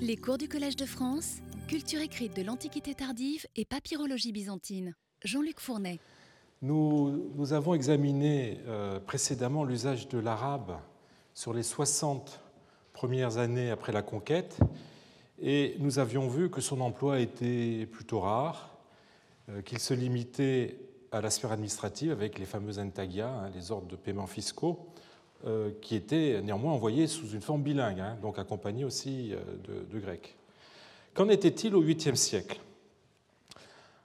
Les cours du Collège de France, culture écrite de l'Antiquité tardive et papyrologie byzantine. Jean-Luc Fournet. Nous, avons examiné euh, précédemment l'usage de l'arabe sur les 60 premières années après la conquête et nous avions vu que son emploi était plutôt rare, euh, qu'il se limitait à la sphère administrative avec les fameux intagia, hein, les ordres de paiement fiscaux, qui étaient néanmoins envoyés sous une forme bilingue, hein, donc accompagnés aussi euh, de, grec. Qu'en était-il au 8e siècle?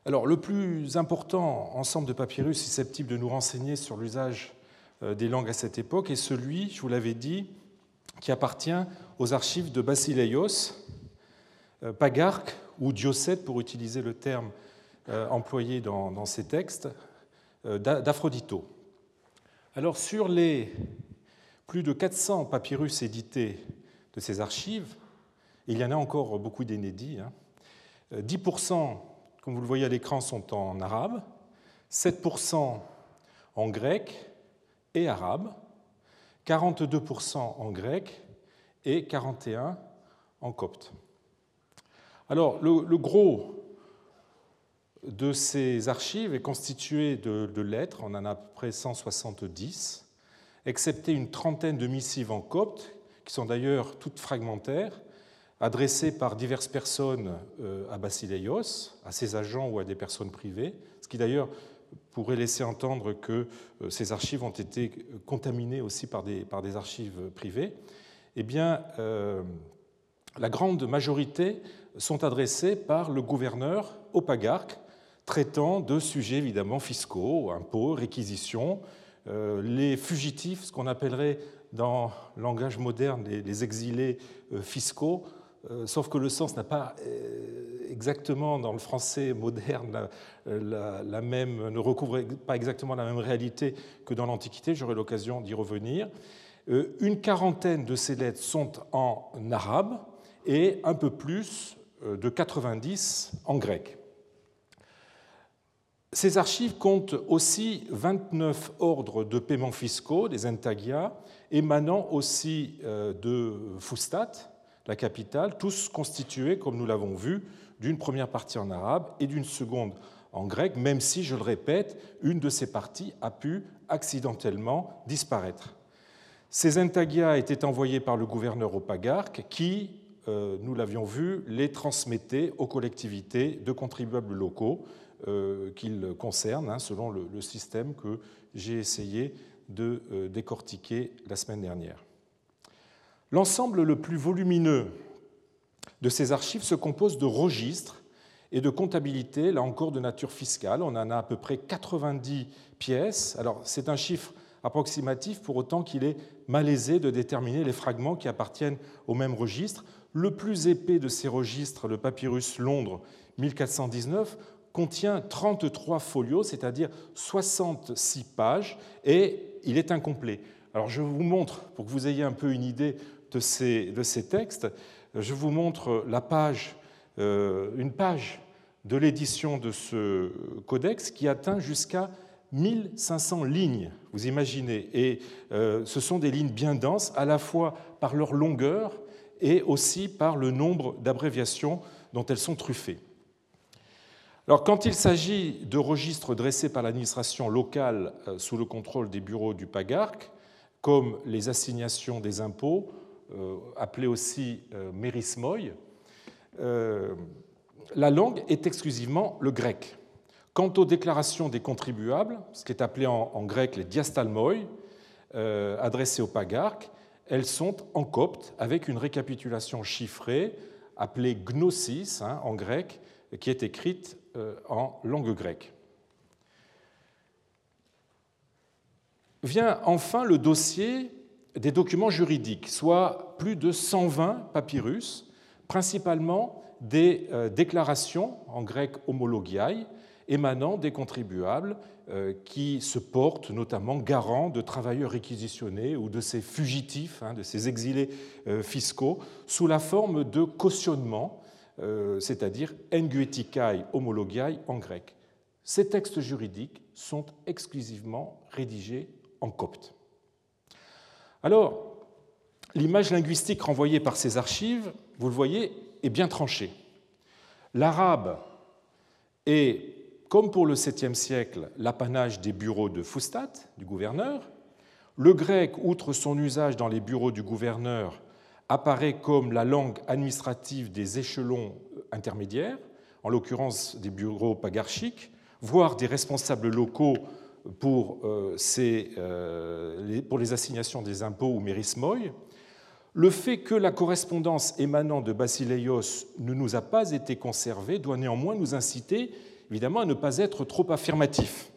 Alors, le plus important ensemble de papyrus susceptible de nous renseigner sur l'usage des langues à cette époque est celui, je vous l'avais dit, qui appartient aux archives de Basileios, Pagarque ou Diocète, pour utiliser le terme euh, employé dans, ces textes, euh, d'Aphrodito. Alors sur les plus de 400 papyrus édités de ces archives, il y en a encore beaucoup d'inédits, 10%, hein, comme vous le voyez à l'écran, sont en arabe, 7% en grec et arabe, 42% en grec et 41% en copte. Alors, le, gros de ces archives est constitué de, lettres, on en a à peu près 170, excepté une trentaine de missives en copte, qui sont d'ailleurs toutes fragmentaires, adressées par diverses personnes euh, à Basileios, à ses agents ou à des personnes privées, ce qui d'ailleurs pourrait laisser entendre que euh, ces archives ont été contaminées aussi par des, archives privées. Eh bien, euh, la grande majorité sont adressées par le gouverneur au pagarque, traitant de sujets évidemment fiscaux, impôts, réquisitions, les fugitifs, ce qu'on appellerait dans le langage moderne les, exilés euh, fiscaux, euh, sauf que le sens n'a pas exactement dans le français moderne la, même, ne recouvre pas exactement la même réalité que dans l'Antiquité, j'aurai l'occasion d'y revenir. Une quarantaine de ces lettres sont en arabe et un peu plus de 90 en grec. Ces archives comptent aussi 29 ordres de paiements fiscaux, des intagia, émanant aussi euh, de Fustat, la capitale, tous constitués, comme nous l'avons vu, d'une première partie en arabe et d'une seconde en grec, même si, je le répète, une de ces parties a pu accidentellement disparaître. Ces intagia étaient envoyés par le gouverneur au pagarque qui, euh, nous l'avions vu, les transmettait aux collectivités de contribuables locaux, qu'il concerne, hein, selon le, système que j'ai essayé de euh, décortiquer la semaine dernière. L'ensemble le plus volumineux de ces archives se compose de registres et de comptabilité, là encore de nature fiscale. On en a à peu près 90 pièces. Alors c'est un chiffre approximatif pour autant qu'il est malaisé de déterminer les fragments qui appartiennent au même registre. Le plus épais de ces registres, le papyrus Londres 1419, contient 33 folios, c'est-à-dire 66 pages, et il est incomplet. Alors je vous montre, pour que vous ayez un peu une idée de ces, textes, je vous montre la page, euh, une page de l'édition de ce codex qui atteint jusqu'à 1500 lignes, vous imaginez. Et euh, ce sont des lignes bien denses, à la fois par leur longueur et aussi par le nombre d'abréviations dont elles sont truffées. Alors, quand il s'agit de registres dressés par l'administration locale euh, sous le contrôle des bureaux du PAGARC, comme les assignations des impôts, euh, appelées aussi euh, mérismoï, la langue est exclusivement le grec. Quant aux déclarations des contribuables, ce qui est appelé en, grec les diastalmoi, adressées au pagarque, elles sont en copte avec une récapitulation chiffrée appelée gnosis hein, en grec, qui est écrite en langue grecque. Vient enfin le dossier des documents juridiques, soit plus de 120 papyrus, principalement des euh, déclarations, en grec homologiae, émanant des contribuables euh, qui se portent notamment garants de travailleurs réquisitionnés ou de ces fugitifs, hein, de ces exilés fiscaux, sous la forme de cautionnement euh, c'est-à-dire enguetikai homologiae en grec. Ces textes juridiques sont exclusivement rédigés en copte. Alors, l'image linguistique renvoyée par ces archives, vous le voyez, est bien tranchée. L'arabe est, comme pour le 7e siècle, l'apanage des bureaux de Fustat, du gouverneur. Le grec, outre son usage dans les bureaux du gouverneur, apparaît comme la langue administrative des échelons intermédiaires, en l'occurrence des bureaux pagarchiques, voire des responsables locaux pour, euh, euh, pour les assignations des impôts ou mérismoï. Le fait que la correspondance émanant de Basileios ne nous a pas été conservée doit néanmoins nous inciter évidemment à ne pas être trop affirmatif.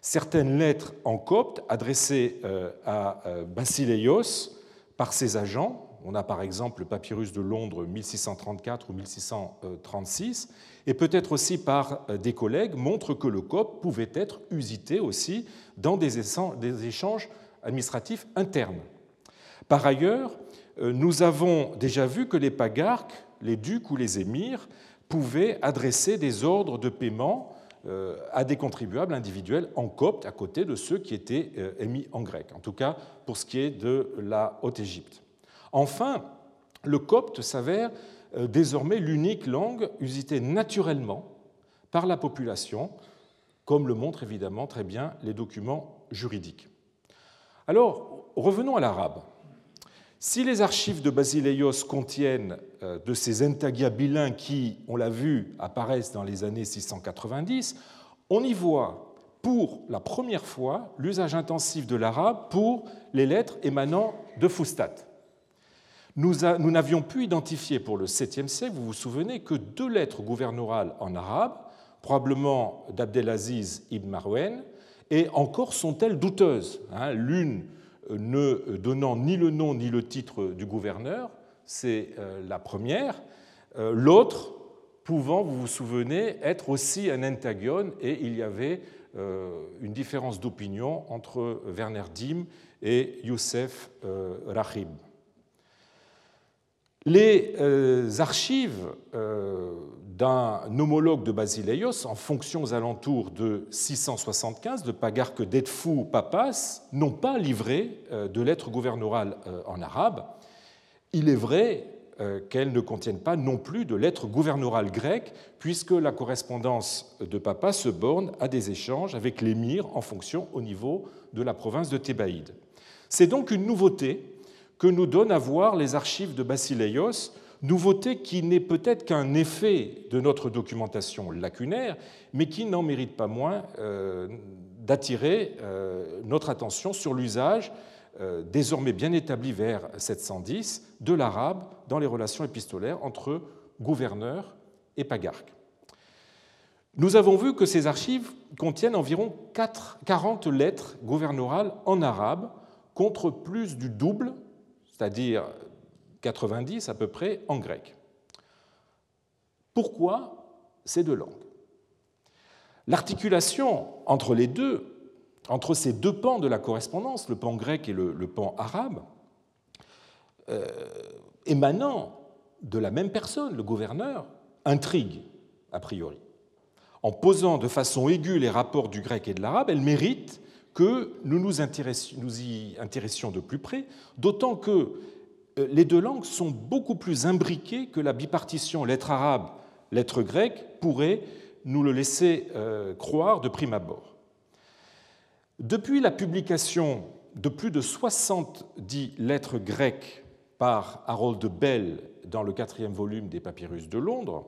Certaines lettres en copte adressées euh, à Basileios par ses agents on a par exemple le papyrus de Londres 1634 ou 1636, et peut-être aussi par euh, des collègues, montrent que le copte pouvait être usité aussi dans des échanges administratifs internes. Par ailleurs, euh, nous avons déjà vu que les pagarques, les ducs ou les émirs pouvaient adresser des ordres de paiement euh, à des contribuables individuels en copte à côté de ceux qui étaient émis en grec, en tout cas pour ce qui est de la Haute-Égypte. Enfin, le copte s'avère euh, désormais l'unique langue usitée naturellement par la population, comme le montrent évidemment très bien les documents juridiques. Alors, revenons à l'arabe. Si les archives de Basileios contiennent euh, de ces entagia bilingues qui, on l'a vu, apparaissent dans les années 690, on y voit pour la première fois l'usage intensif de l'arabe pour les lettres émanant de Fustat. Nous n'avions pu identifier pour le 7e siècle, vous vous souvenez, que deux lettres gouvernorales en arabe, probablement d'Abdelaziz ibn Marwen, et encore sont-elles douteuses. Hein. L'une euh, ne donnant ni le nom ni le titre du gouverneur, c'est euh, la première. Euh, l'autre pouvant, vous vous souvenez, être aussi un entagion, et il y avait une différence d'opinion entre Werner Dim et Youssef Rahib. Les euh, archives euh, d'un homologue de Basileios, en fonction aux alentours de 675, de Pagarque d'Edfou Papas, n'ont pas livré euh, de lettres gouverneurales en arabe. Il est vrai qu'elles ne contiennent pas non plus de lettres gouverneurales grecques, puisque la correspondance de Papas se borne à des échanges avec l'émir en fonction au niveau de la province de Thébaïde. C'est donc une nouveauté que nous donnent à voir les archives de Basileios, nouveauté qui n'est peut-être qu'un effet de notre documentation lacunaire, mais qui n'en mérite pas moins euh, d'attirer euh, notre attention sur l'usage euh, désormais bien établi vers 710 de l'arabe dans les relations épistolaires entre gouverneurs et pagarques. Nous avons vu que ces archives contiennent environ 40 lettres gouverneurales en arabe, contre plus du double c'est-à-dire 90 à peu près en grec. Pourquoi ces deux langues? L'articulation entre les deux, entre ces deux pans de la correspondance, le pan grec et le, pan arabe, euh, émanant de la même personne, le gouverneur, intrigue a priori. En posant de façon aiguë les rapports du grec et de l'arabe, elle mérite que nous nous, y intéressions de plus près, d'autant que euh, les deux langues sont beaucoup plus imbriquées que la bipartition lettre arabe, lettre grecque pourrait nous le laisser euh, croire de prime abord. Depuis la publication de plus de 70 lettres grecques par Harold Bell dans le quatrième volume des Papyrus de Londres,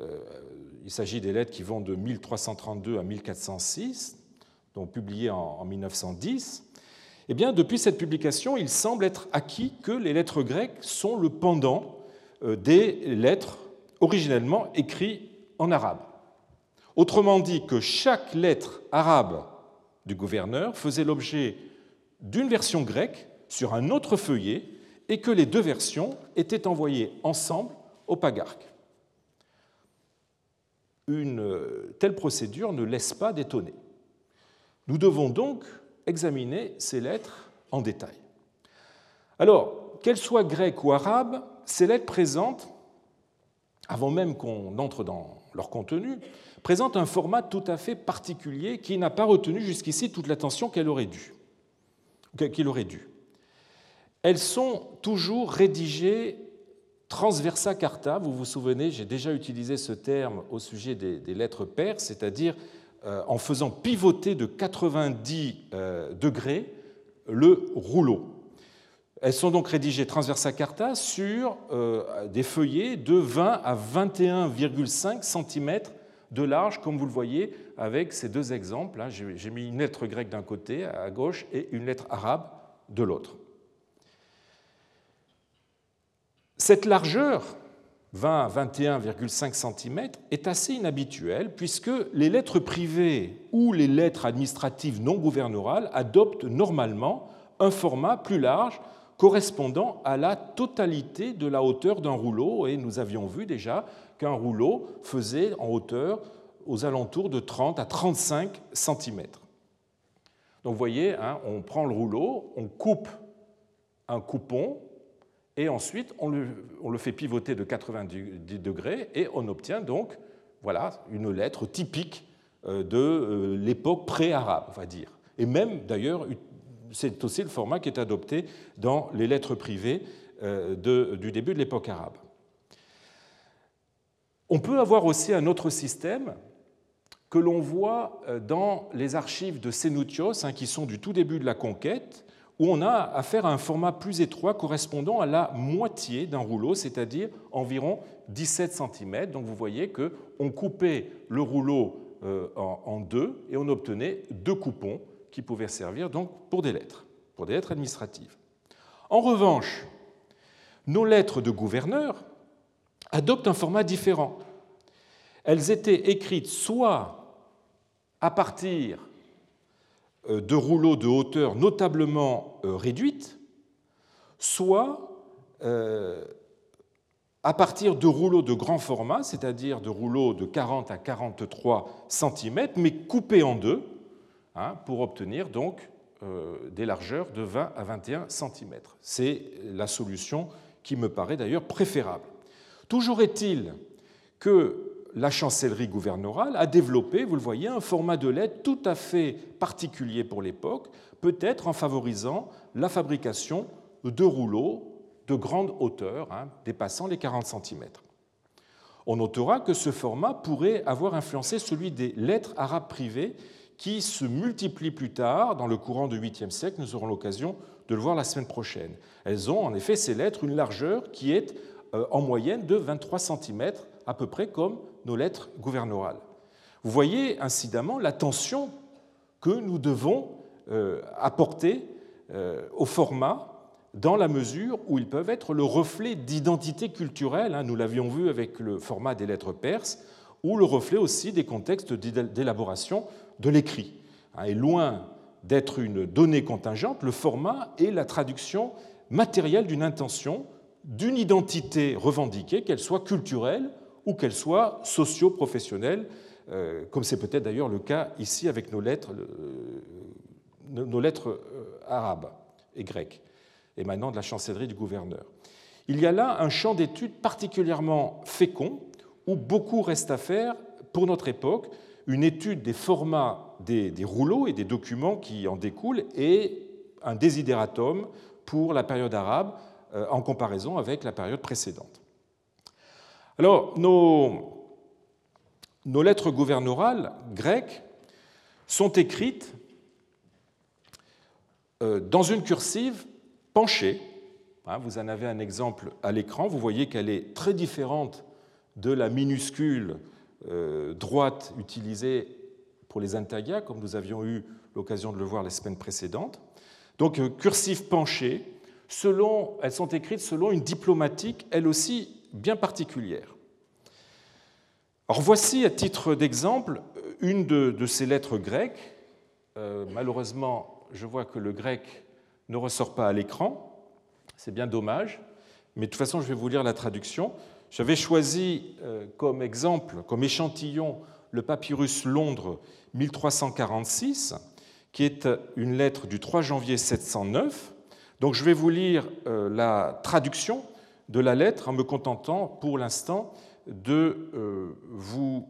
euh, il s'agit des lettres qui vont de 1332 à 1406, donc publiées en 1910. Eh bien, depuis cette publication, il semble être acquis que les lettres grecques sont le pendant euh, des lettres originellement écrites en arabe. Autrement dit, que chaque lettre arabe du gouverneur faisait l'objet d'une version grecque sur un autre feuillet et que les deux versions étaient envoyées ensemble au pagarque. Une euh, telle procédure ne laisse pas d'étonner. Nous devons donc examiner ces lettres en détail. Alors, qu'elles soient grecques ou arabes, ces lettres présentent, avant même qu'on entre dans leur contenu, présentent un format tout à fait particulier qui n'a pas retenu jusqu'ici toute l'attention qu'elle aurait dû, qu'il aurait dû. elles sont toujours rédigées transversa carta. Vous vous souvenez, j'ai déjà utilisé ce terme au sujet des, lettres paires, c'est-à-dire en faisant pivoter de 90 euh, degrés le rouleau. Elles sont donc rédigées transversa carta sur euh, des feuillets de 20 à 21,5 cm de large, comme vous le voyez avec ces deux exemples. Hein. J'ai mis une lettre grecque d'un côté à gauche et une lettre arabe de l'autre. Cette largeur, 20 à 21,5 cm, est assez inhabituelle puisque les lettres privées ou les lettres administratives non gouvernorales adoptent normalement un format plus large correspondant à la totalité de la hauteur d'un rouleau, et nous avions vu déjà qu'un rouleau faisait en hauteur aux alentours de 30 à 35 cm. Donc vous voyez, hein, on prend le rouleau, on coupe un coupon, et ensuite on le, fait pivoter de 90 degrés, et on obtient donc voilà, une lettre typique euh, de euh, l'époque pré-arabe, on va dire. Et même d'ailleurs c'est aussi le format qui est adopté dans les lettres privées euh, du début de l'époque arabe. On peut avoir aussi un autre système que l'on voit dans les archives de Sénoutios, hein, qui sont du tout début de la conquête, où on a affaire à un format plus étroit correspondant à la moitié d'un rouleau, c'est-à-dire environ 17 cm. Donc vous voyez qu'on coupait le rouleau euh, en deux et on obtenait deux coupons qui pouvaient servir donc pour des lettres, pour des lettres administratives. En revanche, nos lettres de gouverneur adoptent un format différent. Elles étaient écrites soit à partir de rouleaux de hauteur notablement euh, réduite, soit euh, à partir de rouleaux de grand format, c'est-à-dire de rouleaux de 40 à 43 cm, mais coupés en deux, Hein, pour obtenir donc euh, des largeurs de 20 à 21 cm. C'est la solution qui me paraît d'ailleurs préférable. Toujours est-il que la chancellerie gouverneurale a développé, vous le voyez, un format de lettre tout à fait particulier pour l'époque, peut-être en favorisant la fabrication de rouleaux de grande hauteur, hein, dépassant les 40 cm. On notera que ce format pourrait avoir influencé celui des lettres arabes privées qui se multiplient plus tard dans le courant du 8e siècle. Nous aurons l'occasion de le voir la semaine prochaine. Elles ont en effet, ces lettres, une largeur qui est euh, en moyenne de 23 cm, à peu près comme nos lettres gouverneurales. Vous voyez incidemment l'attention que nous devons euh, apporter euh, au format dans la mesure où ils peuvent être le reflet d'identité culturelle, hein. nous l'avions vu avec le format des lettres perses, ou le reflet aussi des contextes d'élaboration de l'écrit. Hein, et loin d'être une donnée contingente, le format est la traduction matérielle d'une intention, d'une identité revendiquée, qu'elle soit culturelle ou qu'elle soit socio-professionnelle, euh, comme c'est peut-être d'ailleurs le cas ici avec nos lettres, euh, euh, arabes et grecques, émanant de la chancellerie du gouverneur. Il y a là un champ d'étude particulièrement fécond, où beaucoup reste à faire pour notre époque, une étude des formats des, rouleaux et des documents qui en découlent et un désidératum pour la période arabe en comparaison avec la période précédente. Alors, nos, lettres gouverneurales grecques sont écrites euh, dans une cursive penchée. Hein, vous en avez un exemple à l'écran. Vous voyez qu'elle est très différente de la minuscule euh, droite utilisée pour les intagas, comme nous avions eu l'occasion de le voir la semaine précédente. Donc, euh, cursive penchée, elles sont écrites selon une diplomatique, elle aussi bien particulière. Alors voici, à titre d'exemple, une de, ces lettres grecques. Euh, malheureusement, je vois que le grec ne ressort pas à l'écran. C'est bien dommage. Mais de toute façon, je vais vous lire la traduction. J'avais choisi euh, comme exemple, comme échantillon, le papyrus Londres 1346, qui est une lettre du 3 janvier 709. Donc je vais vous lire euh, la traduction de la lettre en me contentant pour l'instant de euh, vous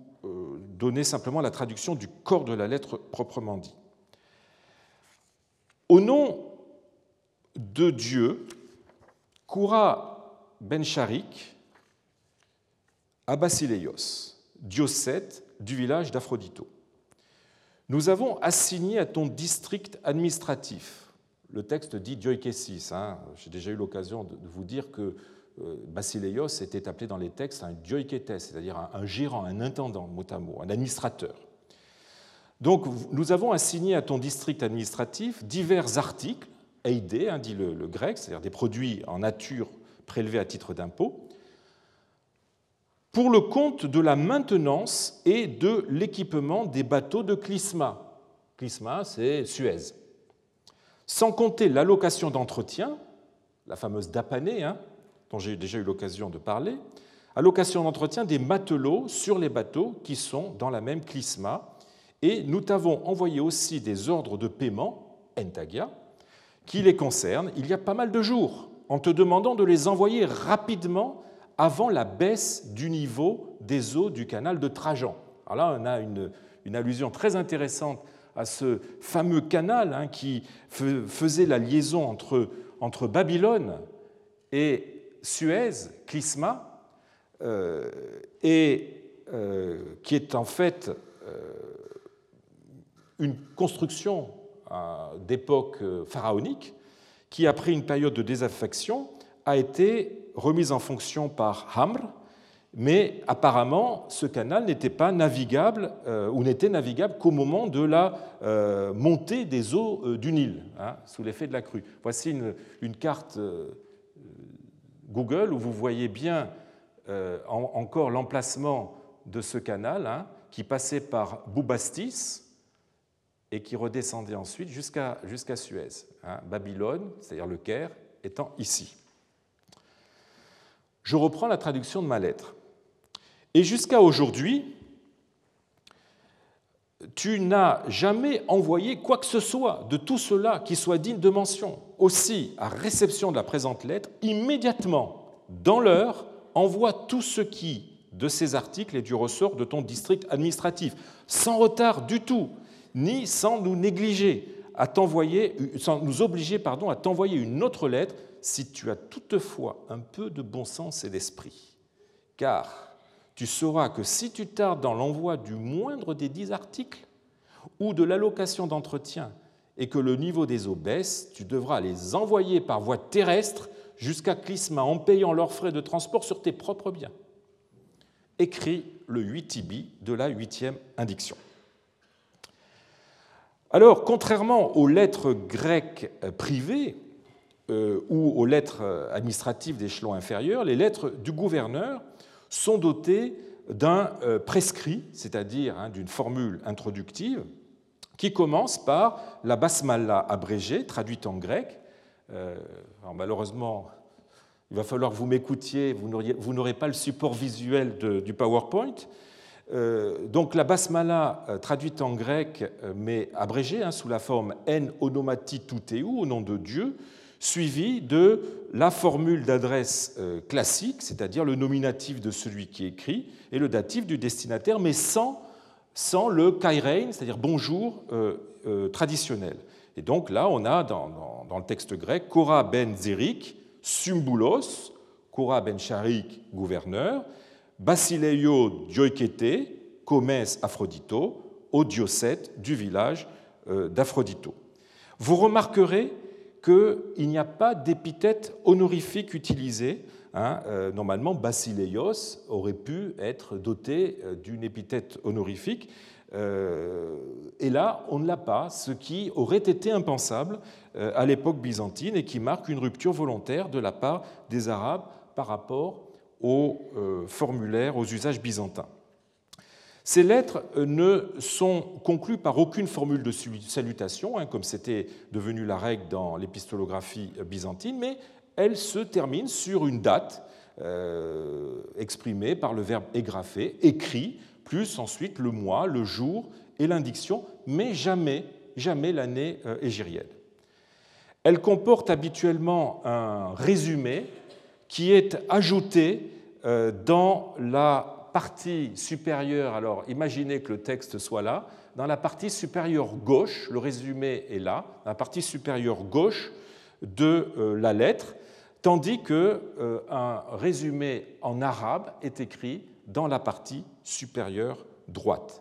donner simplement la traduction du corps de la lettre proprement dit. Au nom de Dieu, Koura ben Sharik à Basileios, diocète du village d'Aphrodito. Nous avons assigné à ton district administratif, le texte dit Dioikesis, hein, j'ai déjà eu l'occasion de vous dire que euh, Basileios était appelé dans les textes un dioiketes, c'est-à-dire un, gérant, un intendant, mot à mot, un administrateur. Donc nous avons assigné à ton district administratif divers articles, eidé, hein, dit le, le grec, c'est-à-dire des produits en nature prélevés à titre d'impôt, pour le compte de la maintenance et de l'équipement des bateaux de Clisma. Clisma, c'est Suez. Sans compter l'allocation d'entretien, la fameuse dapanée, hein, dont j'ai déjà eu l'occasion de parler, allocation d'entretien des matelots sur les bateaux qui sont dans la même Clisma. Et nous t'avons envoyé aussi des ordres de paiement, entagia, qui les concernent il y a pas mal de jours, en te demandant de les envoyer rapidement avant la baisse du niveau des eaux du canal de Trajan. Alors là, on a une, allusion très intéressante à ce fameux canal hein, qui faisait la liaison entre, entre Babylone et Suez, Clisma, euh, et euh, qui est en fait euh, une construction d'époque pharaonique qui, après une période de désaffection, a été remise en fonction par Hamr, mais apparemment ce canal n'était pas navigable ou n'était navigable qu'au moment de la montée des eaux du Nil, hein, sous l'effet de la crue. Voici une, carte Google où vous voyez bien encore l'emplacement de ce canal hein, qui passait par Boubastis et qui redescendait ensuite jusqu'à Suez. Hein. Babylone, c'est-à-dire le Caire, étant ici. Je reprends la traduction de ma lettre. Et jusqu'à aujourd'hui, tu n'as jamais envoyé quoi que ce soit de tout cela qui soit digne de mention. Aussi, à réception de la présente lettre, immédiatement, dans l'heure, envoie tout ce qui, de ces articles, est du ressort de ton district administratif, sans retard du tout, ni sans nous négliger, à t'envoyer, sans nous obliger à t'envoyer une autre lettre si tu as toutefois un peu de bon sens et d'esprit. Car tu sauras que si tu tardes dans l'envoi du moindre des dix articles ou de l'allocation d'entretien et que le niveau des eaux baisse, tu devras les envoyer par voie terrestre jusqu'à Clisma en payant leurs frais de transport sur tes propres biens. Écrit le 8 ibi de la huitième indiction. Alors, contrairement aux lettres grecques privées, euh, ou aux lettres administratives d'échelon inférieur, les lettres du gouverneur sont dotées d'un euh, prescrit, c'est-à-dire hein, d'une formule introductive, qui commence par la basmala abrégée, traduite en grec. Euh, malheureusement, il va falloir que vous m'écoutiez, vous n'aurez pas le support visuel du PowerPoint. donc la basmala traduite en grec, mais abrégée hein, sous la forme en onomati tuteu, au nom de Dieu, suivi de la formule d'adresse euh, classique, c'est-à-dire le nominatif de celui qui écrit et le datif du destinataire, mais sans, sans le kairein, c'est-à-dire bonjour euh, euh, traditionnel. Et donc là, on a dans, le texte grec Kora ben Zerik, Symbulos, Kora ben Sharik, gouverneur, Basileio Dioikete, Comès Aphrodito, au du village d'Aphrodito. Vous remarquerez qu'il n'y a pas d'épithète honorifique utilisée. Hein. Euh, normalement, Basileios aurait pu être doté euh, d'une épithète honorifique. Euh, et là, on ne l'a pas, ce qui aurait été impensable à l'époque byzantine et qui marque une rupture volontaire de la part des Arabes par rapport aux formulaires, aux usages byzantins. Ces lettres ne sont conclues par aucune formule de salutation, hein, comme c'était devenu la règle dans l'épistolographie byzantine, mais elles se terminent sur une date euh, exprimée par le verbe égrapher, écrit, plus ensuite le mois, le jour et l'indiction, mais jamais, jamais l'année égérienne. Elles comportent habituellement un résumé qui est ajouté dans la partie supérieure, alors imaginez que le texte soit là, dans la partie supérieure gauche, le résumé est là, dans la partie supérieure gauche de euh, la lettre, tandis qu'un un résumé en arabe est écrit dans la partie supérieure droite.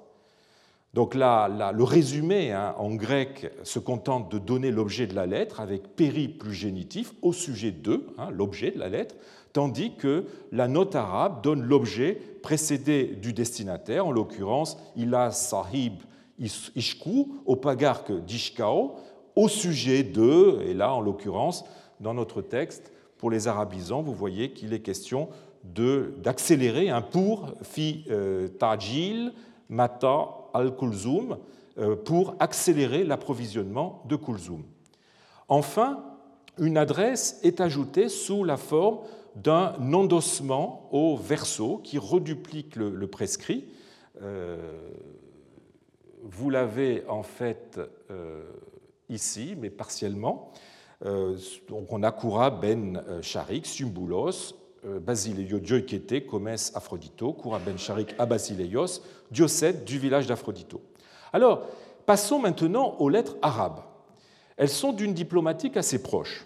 Donc là, le résumé hein, en grec se contente de donner l'objet de la lettre avec péri plus génitif au sujet de, hein, l'objet de la lettre, tandis que la note arabe donne l'objet précédé du destinataire, en l'occurrence ila sahib ishku, au pagarque d'ishkao, au sujet de, et là en l'occurrence, dans notre texte, pour les arabisants, vous voyez qu'il est question d'accélérer un pour fi euh, tajil mata al-Kulzum euh, pour accélérer l'approvisionnement de Kulzum. Enfin, une adresse est ajoutée sous la forme d'un endossement au verso qui reduplique le, prescrit. Euh, vous l'avez en fait ici, mais partiellement. Donc on a Kura ben Sharik, Symbulos, Basileio Dioikete, Comes Aphrodito, Kura ben Sharik à Basileios, diocède du village d'Aphrodito. Alors, passons maintenant aux lettres arabes. Elles sont d'une diplomatique assez proche.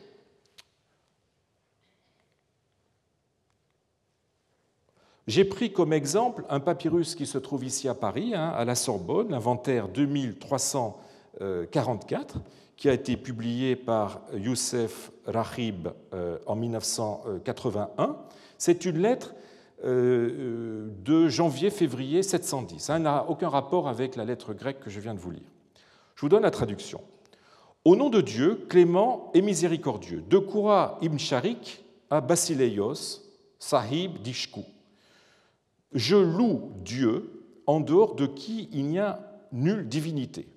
J'ai pris comme exemple un papyrus qui se trouve ici à Paris, hein, à la Sorbonne, l'inventaire 2344, qui a été publié par Youssef Rahib euh, en 1981. C'est une lettre euh, de janvier-février 710. Ça n'a aucun rapport avec la lettre grecque que je viens de vous lire. Je vous donne la traduction. Au nom de Dieu, clément et miséricordieux, de Koura ibn Sharik à Basileios, sahib d'Ishku. Je loue Dieu en dehors de qui il n'y a nulle divinité.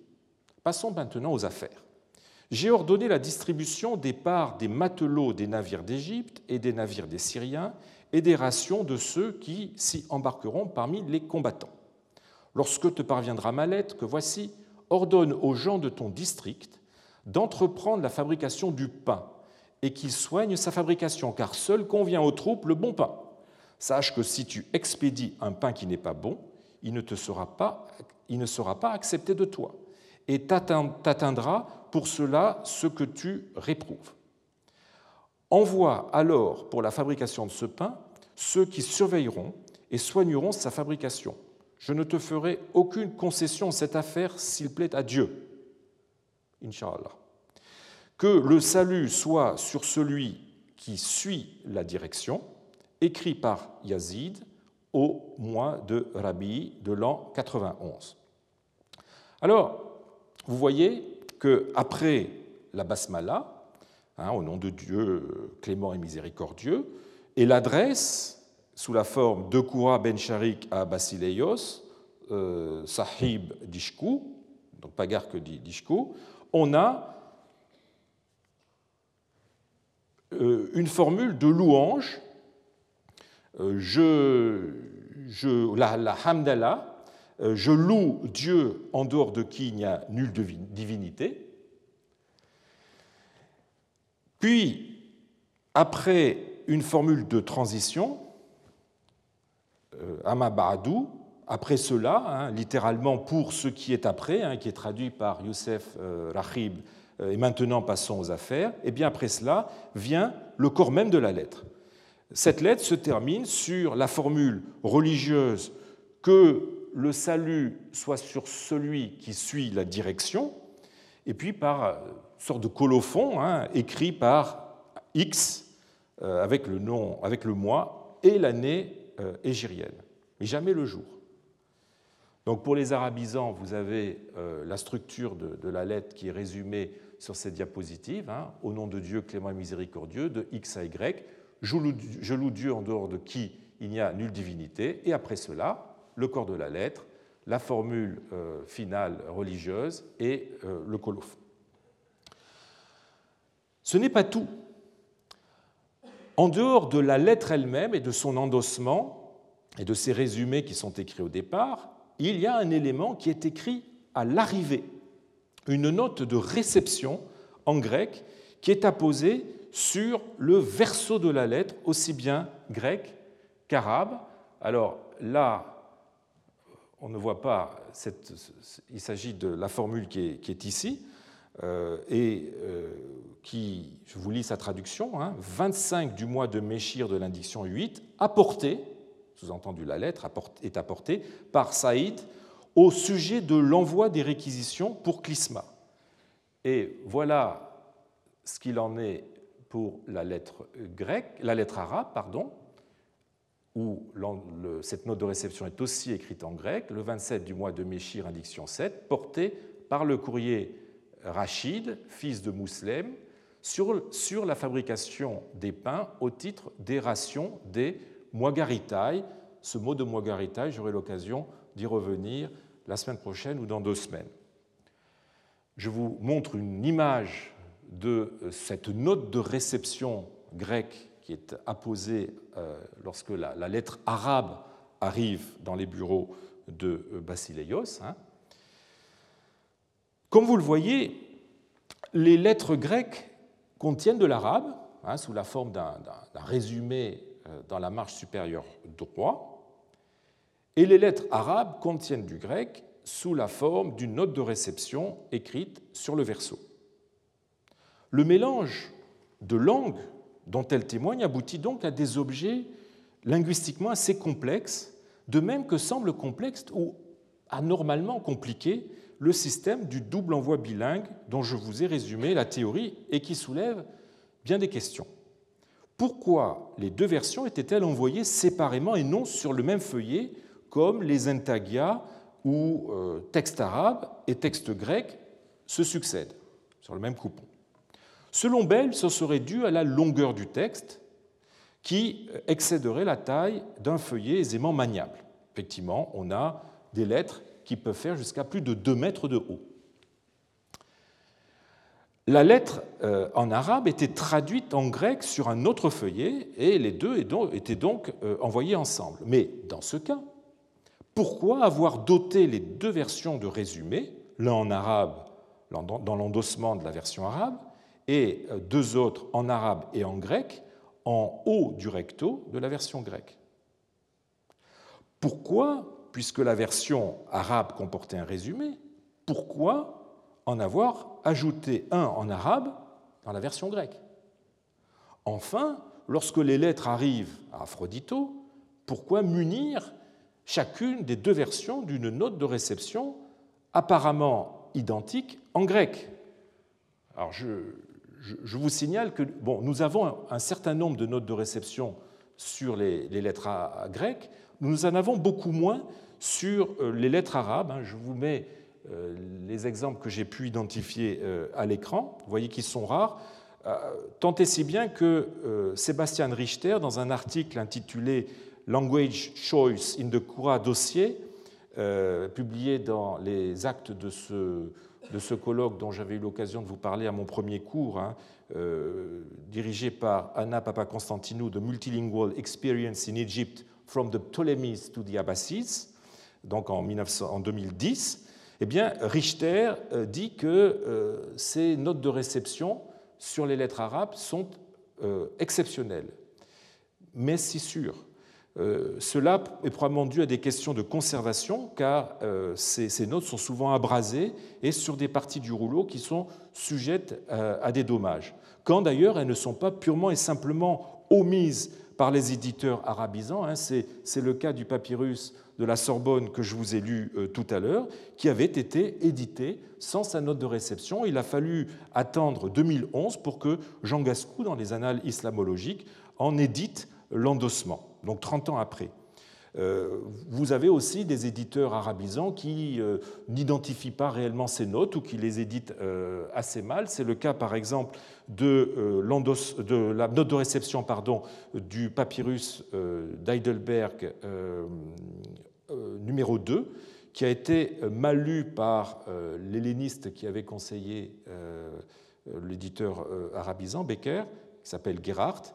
Passons maintenant aux affaires. J'ai ordonné la distribution des parts des matelots des navires d'Égypte et des navires des Syriens et des rations de ceux qui s'y embarqueront parmi les combattants. Lorsque te parviendra ma lettre, que voici, ordonne aux gens de ton district d'entreprendre la fabrication du pain et qu'ils soignent sa fabrication, car seul convient aux troupes le bon pain. Sache que si tu expédies un pain qui n'est pas bon, il ne, te sera pas, accepté de toi, et t'atteindra pour cela ce que tu réprouves. Envoie alors pour la fabrication de ce pain ceux qui surveilleront et soigneront sa fabrication. Je ne te ferai aucune concession en cette affaire s'il plaît à Dieu. Inch'Allah. Que le salut soit sur celui qui suit la direction, écrit par Yazid au mois de Rabi de l'an 91. Alors, vous voyez qu'après la basmala, Hein, au nom de Dieu clément et miséricordieux, et l'adresse sous la forme de Koura ben Sharik à Basileios, euh, Sahib d'Ishku, donc Pagarque d'Ishku, on a euh, une formule de louange, euh, je, je, la, la Hamdallah, je loue Dieu en dehors de qui il n'y a nulle divinité, puis, après une formule de transition, euh, Amabadou, après cela, hein, littéralement pour ce qui est après, hein, qui est traduit par Youssef euh, Rahib, euh, et maintenant passons aux affaires, et bien après cela vient le corps même de la lettre. Cette lettre se termine sur la formule religieuse que le salut soit sur celui qui suit la direction, et puis par sorte de colophon hein, écrit par X euh, avec le nom, avec le mois et l'année euh, égérienne, mais jamais le jour. Donc pour les arabisants, vous avez euh, la structure de, la lettre qui est résumée sur cette diapositive, hein, au nom de Dieu clément et miséricordieux, de X à Y, je loue Dieu en dehors de qui il n'y a nulle divinité, et après cela, le corps de la lettre, la formule finale religieuse et le colophon. Ce n'est pas tout. En dehors de la lettre elle-même et de son endossement et de ses résumés qui sont écrits au départ, il y a un élément qui est écrit à l'arrivée, une note de réception en grec qui est apposée sur le verso de la lettre, aussi bien grec qu'arabe. Alors là, on ne voit pas, il s'agit de la formule qui est, ici, et qui, je vous lis sa traduction, 25 hein, du mois de Méchir de l'indiction 8, apporté, sous-entendu la lettre est apportée, par Saïd au sujet de l'envoi des réquisitions pour Clisma. Et voilà ce qu'il en est pour la lettre grecque, la lettre arabe, pardon, où cette note de réception est aussi écrite en grec, le 27 du mois de Méchir, indiction 7, portée par le courrier Rachid, fils de Mouslem, sur, la fabrication des pains au titre des rations des Moigaritai. Ce mot de Moigaritai, j'aurai l'occasion d'y revenir la semaine prochaine ou dans deux semaines. Je vous montre une image de euh, cette note de réception grecque qui est apposée euh, lorsque la, lettre arabe arrive dans les bureaux de euh, Basileios. Hein. Comme vous le voyez, les lettres grecques contiennent de l'arabe, hein, sous la forme d'un résumé dans la marge supérieure droit, et les lettres arabes contiennent du grec sous la forme d'une note de réception écrite sur le verso. Le mélange de langues dont elles témoignent aboutit donc à des objets linguistiquement assez complexes, de même que semble complexe ou anormalement compliqué le système du double envoi bilingue dont je vous ai résumé la théorie et qui soulève bien des questions. Pourquoi les deux versions étaient-elles envoyées séparément et non sur le même feuillet comme les intagia où euh, texte arabe et texte grec se succèdent sur le même coupon? Selon Bell, ce serait dû à la longueur du texte qui excéderait la taille d'un feuillet aisément maniable. Effectivement, on a des lettres qui peuvent faire jusqu'à plus de 2 mètres de haut. La lettre euh, en arabe était traduite en grec sur un autre feuillet et les deux étaient donc euh, envoyés ensemble. Mais dans ce cas, pourquoi avoir doté les deux versions de résumé, l'un en arabe dans l'endossement de la version arabe et euh, deux autres en arabe et en grec en haut du recto de la version grecque Pourquoi, puisque la version arabe comportait un résumé, pourquoi en avoir ajouté un en arabe dans la version grecque? Enfin, lorsque les lettres arrivent à Aphrodito, pourquoi munir chacune des deux versions d'une note de réception apparemment identique en grec? Alors je, vous signale que bon, nous avons un, certain nombre de notes de réception sur les, lettres grecques, nous en avons beaucoup moins sur euh, les lettres arabes. Hein. Je vous mets euh, les exemples que j'ai pu identifier euh, à l'écran. Vous voyez qu'ils sont rares. Tant et si bien que Sébastien Richter, dans un article intitulé Language Choice in the Cura dossier, publié dans les actes de ce, de ce colloque dont j'avais eu l'occasion de vous parler à mon premier cours, hein, euh, dirigé par Anna Papakonstantinou, The Multilingual Experience in Egypt from the Ptolemies to the Abbasids, donc en, 1900, en 2010, eh bien, Richter euh, dit que ces notes de réception sur les lettres arabes sont exceptionnelles. Mais si sûr, euh, cela est probablement dû à des questions de conservation, car euh, ces, notes sont souvent abrasées et sur des parties du rouleau qui sont sujettes euh, à des dommages. Quand d'ailleurs elles ne sont pas purement et simplement omises par les éditeurs arabisants. Hein, c'est le cas du papyrus de la Sorbonne que je vous ai lu tout à l'heure, qui avait été édité sans sa note de réception. Il a fallu attendre 2011 pour que Jean Gascou, dans les annales islamologiques, en édite l'endossement donc 30 ans après. Euh, vous avez aussi des éditeurs arabisants qui euh, n'identifient pas réellement ces notes ou qui les éditent euh, assez mal. C'est le cas, par exemple, de, la note de réception du papyrus d'Heidelberg numéro 2, qui a été mal lu par l'helléniste qui avait conseillé l'éditeur arabisant, Becker, qui s'appelle Gerhardt,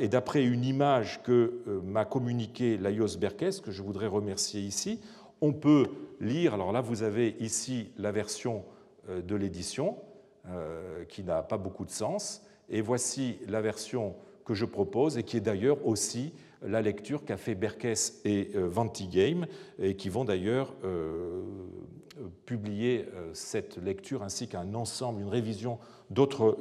et d'après une image que euh, m'a communiquée Laios Berkes, que je voudrais remercier ici, on peut lire, alors là vous avez ici la version euh, de l'édition, euh, qui n'a pas beaucoup de sens, et voici la version que je propose, et qui est d'ailleurs aussi la lecture qu'a fait Berkes et Ventigame, et qui vont d'ailleurs publier cette lecture ainsi qu'un ensemble, une révision d'autres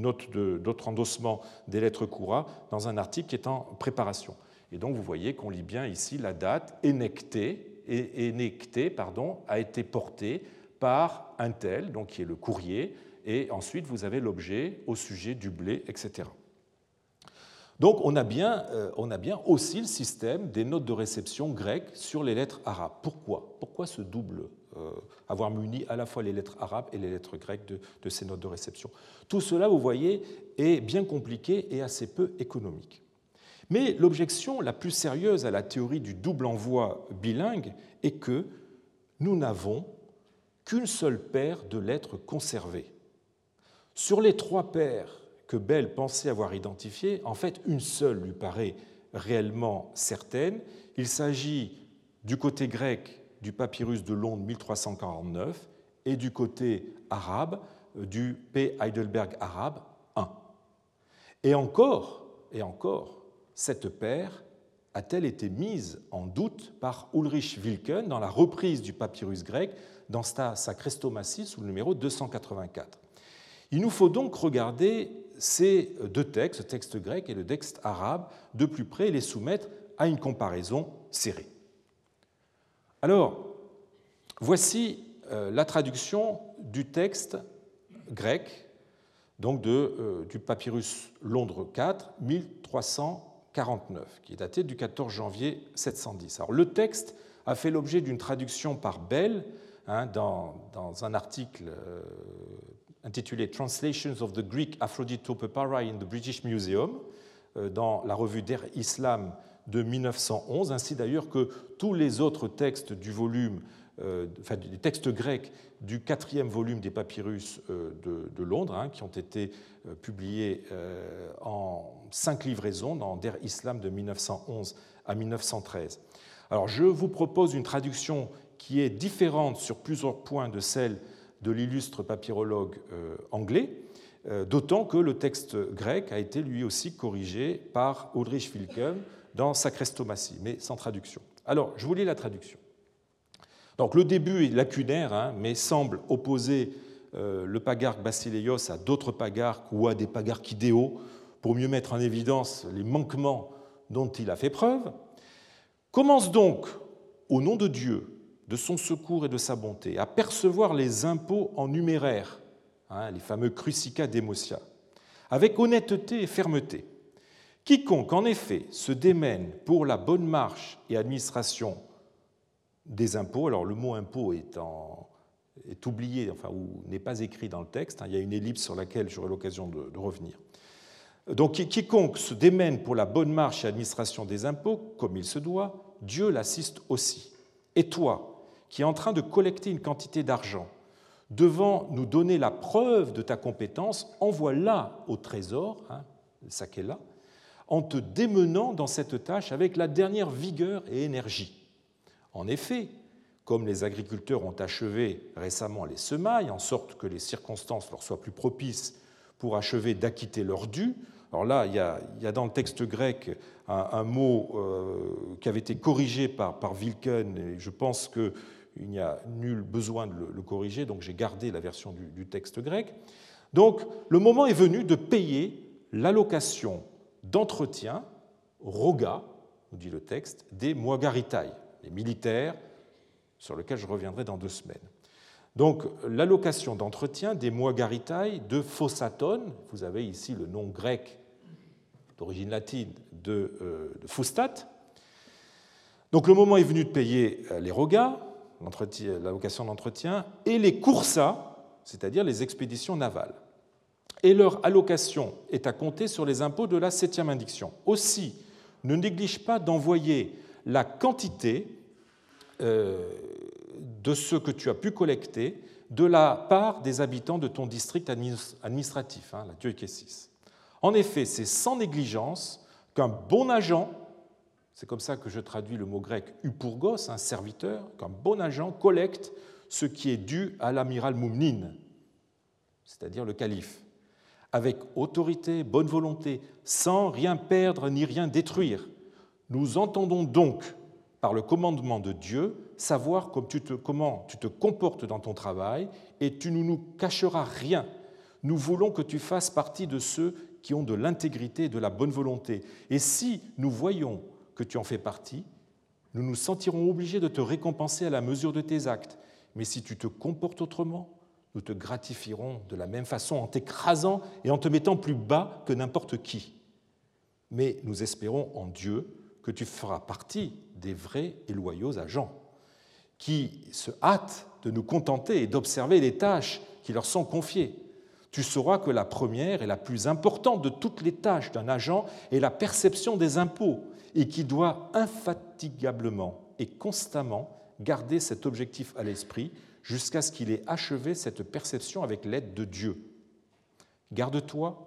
notes, d'autres endossements des lettres Koura dans un article qui est en préparation. Et donc vous voyez qu'on lit bien ici la date énectée, énectée pardon, a été portée par un tel, donc qui est le courrier, et ensuite vous avez l'objet au sujet du blé, etc. Donc on a, bien, euh, on a bien aussi le système des notes de réception grecques sur les lettres arabes. Pourquoi? Pourquoi ce double avoir muni à la fois les lettres arabes et les lettres grecques de, de ces notes de réception Tout cela, vous voyez, est bien compliqué et assez peu économique. Mais l'objection la plus sérieuse à la théorie du double envoi bilingue est que nous n'avons qu'une seule paire de lettres conservées. Sur les trois paires que Bell pensait avoir identifiées, en fait, une seule lui paraît réellement certaine. Il s'agit du côté grec du papyrus de Londres 1349 et du côté arabe du P. Heidelberg arabe 1. Et encore, et encore, cette paire a-t-elle été mise en doute par Ulrich Wilken dans la reprise du papyrus grec dans sa Chrestomatie sous le numéro 284 Il nous faut donc regarder ces deux textes, le texte grec et le texte arabe, de plus près et les soumettre à une comparaison serrée. Alors, voici euh, la traduction du texte grec, donc euh, du papyrus Londres 4, 1300 49, qui est daté du 14 janvier 710. Alors, le texte a fait l'objet d'une traduction par Bell hein, dans, un article euh, intitulé Translations of the Greek Aphroditopepara in the British Museum dans la revue Der Islam de 1911, ainsi d'ailleurs que tous les autres textes du volume, euh, enfin, des textes grecs du quatrième volume des papyrus de, Londres, hein, qui ont été publiés en cinq livraisons dans Der Islam de 1911 à 1913. Alors je vous propose une traduction qui est différente sur plusieurs points de celle de l'illustre papyrologue euh, anglais, euh, d'autant que le texte grec a été lui aussi corrigé par Ulrich Wilken dans sa Chrestomatie, mais sans traduction. Alors, je vous lis la traduction. Donc, le début est lacunaire, hein, mais semble opposer euh, le pagarque Basileios à d'autres pagarques ou à des pagarques idéaux pour mieux mettre en évidence les manquements dont il a fait preuve, commence donc, au nom de Dieu, de son secours et de sa bonté, à percevoir les impôts en numéraire, hein, les fameux crucica demosia, avec honnêteté et fermeté. Quiconque, en effet, se démène pour la bonne marche et administration des impôts, alors le mot impôt est, oublié, enfin, ou n'est pas écrit dans le texte, hein, il y a une ellipse sur laquelle j'aurai l'occasion de revenir. Donc quiconque se démène pour la bonne marche et administration des impôts, comme il se doit, Dieu l'assiste aussi. Et toi, qui es en train de collecter une quantité d'argent, devant nous donner la preuve de ta compétence, envoie-la au trésor, hein, là, en te démenant dans cette tâche avec la dernière vigueur et énergie. En effet, comme les agriculteurs ont achevé récemment les semailles, en sorte que les circonstances leur soient plus propices pour achever d'acquitter leur dû, alors là, il y a, dans le texte grec un, mot euh, qui avait été corrigé par, par Wilken, et je pense qu'il n'y a nul besoin de le, corriger, donc j'ai gardé la version du, texte grec. Donc le moment est venu de payer l'allocation d'entretien, roga, nous dit le texte, des Moagaritai, les militaires, sur lesquels je reviendrai dans deux semaines. Donc l'allocation d'entretien des Moagaritai de Phossaton, vous avez ici le nom grec d'origine latine de, euh, Fustat. Donc le moment est venu de payer euh, les rogas, l'allocation d'entretien, et les coursas, c'est-à-dire les expéditions navales. Et leur allocation est à compter sur les impôts de la septième indiction. Aussi, ne néglige pas d'envoyer la quantité euh, de ce que tu as pu collecter de la part des habitants de ton district administratif, hein, la diocésis. En effet, c'est sans négligence qu'un bon agent, c'est comme ça que je traduis le mot grec upurgos, un serviteur, qu'un bon agent collecte ce qui est dû à l'amiral Moumnin, c'est-à-dire le calife, avec autorité, bonne volonté, sans rien perdre ni rien détruire. Nous entendons donc, par le commandement de Dieu, savoir comment tu te, comportes dans ton travail, et tu ne nous cacheras rien. Nous voulons que tu fasses partie de ceux qui ont de l'intégrité et de la bonne volonté. Et si nous voyons que tu en fais partie, nous nous sentirons obligés de te récompenser à la mesure de tes actes. Mais si tu te comportes autrement, nous te gratifierons de la même façon en t'écrasant et en te mettant plus bas que n'importe qui. Mais nous espérons en Dieu que tu feras partie des vrais et loyaux agents, qui se hâtent de nous contenter et d'observer les tâches qui leur sont confiées. Tu sauras que la première et la plus importante de toutes les tâches d'un agent est la perception des impôts et qui doit infatigablement et constamment garder cet objectif à l'esprit jusqu'à ce qu'il ait achevé cette perception avec l'aide de Dieu. Garde-toi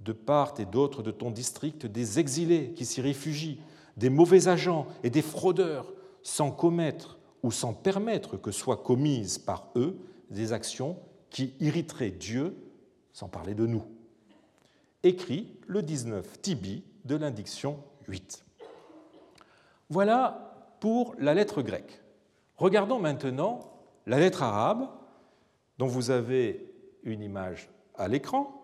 de part et d'autre de ton district des exilés qui s'y réfugient, des mauvais agents et des fraudeurs, sans commettre ou sans permettre que soient commises par eux des actions qui irriteraient Dieu, sans parler de nous. Écrit le 19 Tibi de l'indiction 8. Voilà pour la lettre grecque. Regardons maintenant la lettre arabe, dont vous avez une image à l'écran,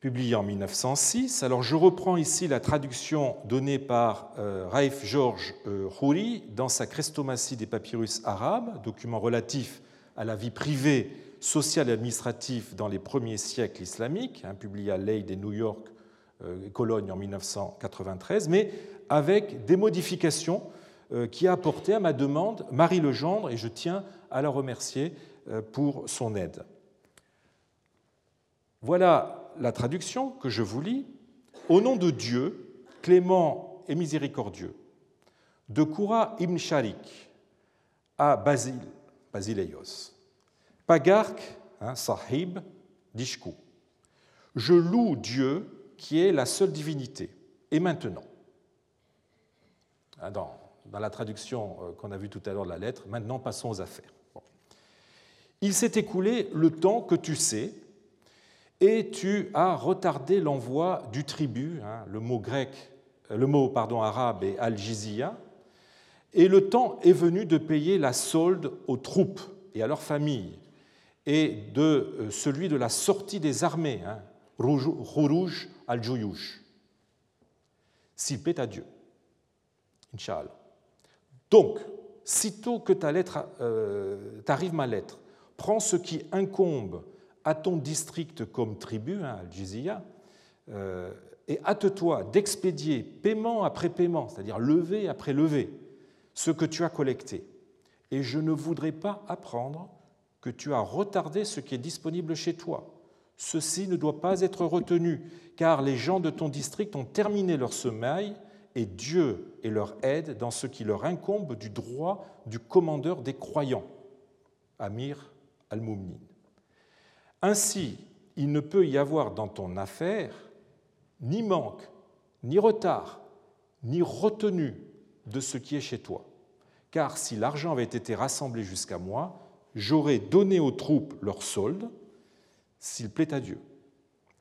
publiée en 1906. Alors je reprends ici la traduction donnée par euh, Raif Georges euh, Houri dans sa Crestomatie des papyrus arabes, document relatif à la vie privée, sociale et administrative dans les premiers siècles islamiques, hein, publié à Leyde et New York, euh, Cologne en 1993, mais avec des modifications qui a apporté à ma demande Marie Legendre, et je tiens à la remercier euh, pour son aide. Voilà la traduction que je vous lis. Au nom de Dieu, clément et miséricordieux, de Koura ibn Sharik à Basil, Basileios, Pagark, hein, Sahib, Dishku. Je loue Dieu qui est la seule divinité. Et maintenant, dans dans la traduction euh, qu'on a vue tout à l'heure de la lettre. Maintenant, passons aux affaires. Il s'est écoulé le temps que tu sais, et tu as retardé l'envoi du tribut, hein, le mot grec, euh, le mot pardon, arabe est al-jizya, et le temps est venu de payer la solde aux troupes et à leurs familles, et de euh, celui de la sortie des armées, hein, al-Jouyouj, s'il plaît à Dieu. Inch'Allah. Donc, sitôt que ta lettre euh, t'arrive ma lettre, prends ce qui incombe à ton district comme tribu, hein, Al-Jizya, euh, et hâte-toi d'expédier paiement après paiement, c'est-à-dire levée après levée, ce que tu as collecté. Et je ne voudrais pas apprendre que tu as retardé ce qui est disponible chez toi. Ceci ne doit pas être retenu, car les gens de ton district ont terminé leur semaille et Dieu est leur aide dans ce qui leur incombe du droit du commandeur des croyants, Amir al-Mumnin. Ainsi, il ne peut y avoir dans ton affaire ni manque, ni retard, ni retenue de ce qui est chez toi. Car si l'argent avait été rassemblé jusqu'à moi, j'aurais donné aux troupes leur solde, s'il plaît à Dieu.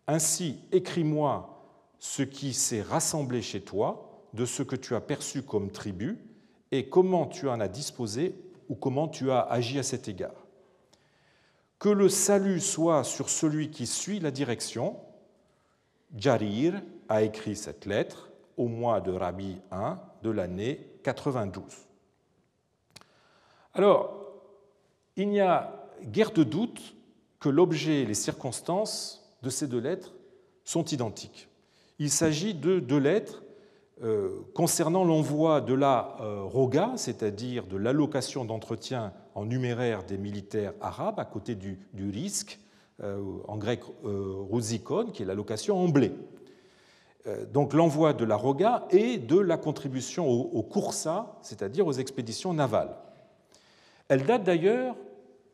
Ainsi, écris-moi ce qui s'est rassemblé chez toi, de ce que tu as perçu comme tribut et comment tu en as disposé ou comment tu as agi à cet égard. Que le salut soit sur celui qui suit la direction. Jarir a écrit cette lettre au mois de Rabi 1 de l'année 92. Alors, il n'y a guère de doute que l'objet et les circonstances de ces deux lettres sont identiques. Il s'agit de deux lettres concernant l'envoi de la euh, roga, c'est-à-dire de l'allocation d'entretien en numéraire des militaires arabes à côté du, risque, euh, en grec rouzikon, qui est l'allocation en blé. Donc l'envoi de la roga et de la contribution au, au Coursa, c'est-à-dire aux expéditions navales. Elle date d'ailleurs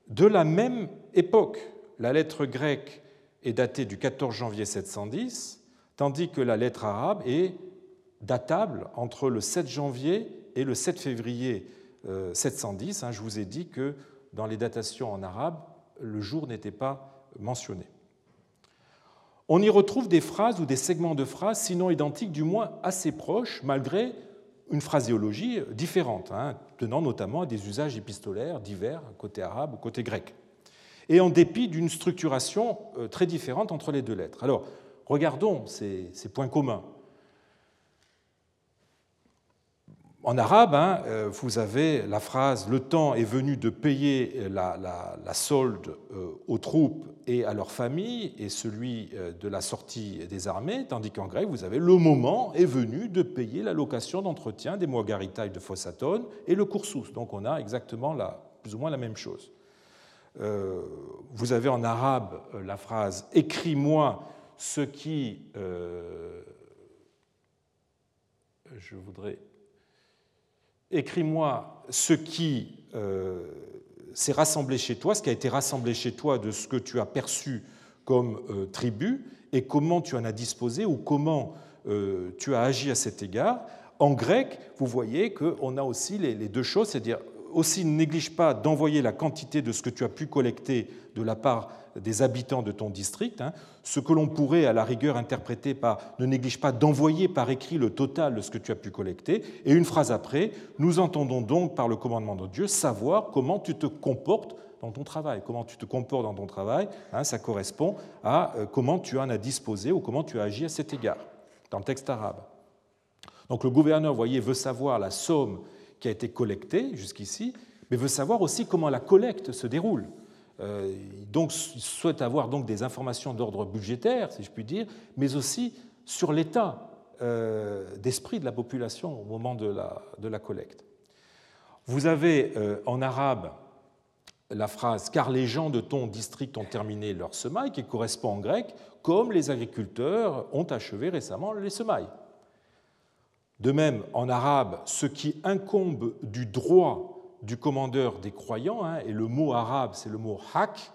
de la même époque. La lettre grecque est datée du 14 janvier 710, tandis que la lettre arabe est datable entre le 7 janvier et le 7 février 710. Euh, hein, je vous ai dit que dans les datations en arabe, le jour n'était pas mentionné. on y retrouve des phrases ou des segments de phrases, sinon identiques, du moins assez proches, malgré une phraséologie différente, hein, tenant notamment à des usages épistolaires divers, côté arabe ou côté grec, et en dépit d'une structuration euh, très différente entre les deux lettres. Alors, regardons ces, points communs. En arabe, hein, euh, vous avez la phrase Le temps est venu de payer la, solde euh, aux troupes et à leurs familles, et celui euh, de la sortie des armées, tandis qu'en grec, vous avez Le moment est venu de payer la location d'entretien des Moagaritai de Phosatone et le Coursus. Donc on a exactement plus ou moins la même chose. vous avez en arabe la phrase Écris-moi ce qui. je voudrais écris-moi ce qui euh, s'est rassemblé chez toi, ce qui a été rassemblé chez toi de ce que tu as perçu comme euh, tribu, et comment tu en as disposé ou comment euh, tu as agi à cet égard. En grec, vous voyez qu'on a aussi les, les deux choses, c'est-à-dire aussi ne néglige pas d'envoyer la quantité de ce que tu as pu collecter de la part des habitants de ton district, hein. ce que l'on pourrait à la rigueur interpréter par ne néglige pas d'envoyer par écrit le total de ce que tu as pu collecter, et une phrase après, nous entendons donc par le commandement de Dieu savoir comment tu te comportes dans ton travail. Comment tu te comportes dans ton travail, hein, ça correspond à euh, comment tu en as disposé ou comment tu as agi à cet égard, dans le texte arabe. Donc le gouverneur, voyez, veut savoir la somme qui a été collectée jusqu'ici, mais veut savoir aussi comment la collecte se déroule. Euh, donc, il souhaite avoir donc des informations d'ordre budgétaire, si je puis dire, mais aussi sur l'état euh, d'esprit de la population au moment de la, de la collecte. Vous avez euh, en arabe la phrase Car les gens de ton district ont terminé leur semaille, qui correspond en grec comme les agriculteurs ont achevé récemment les semailles. De même, en arabe, ce qui incombe du droit du commandeur des croyants, hein, et le mot arabe, c'est le mot haq,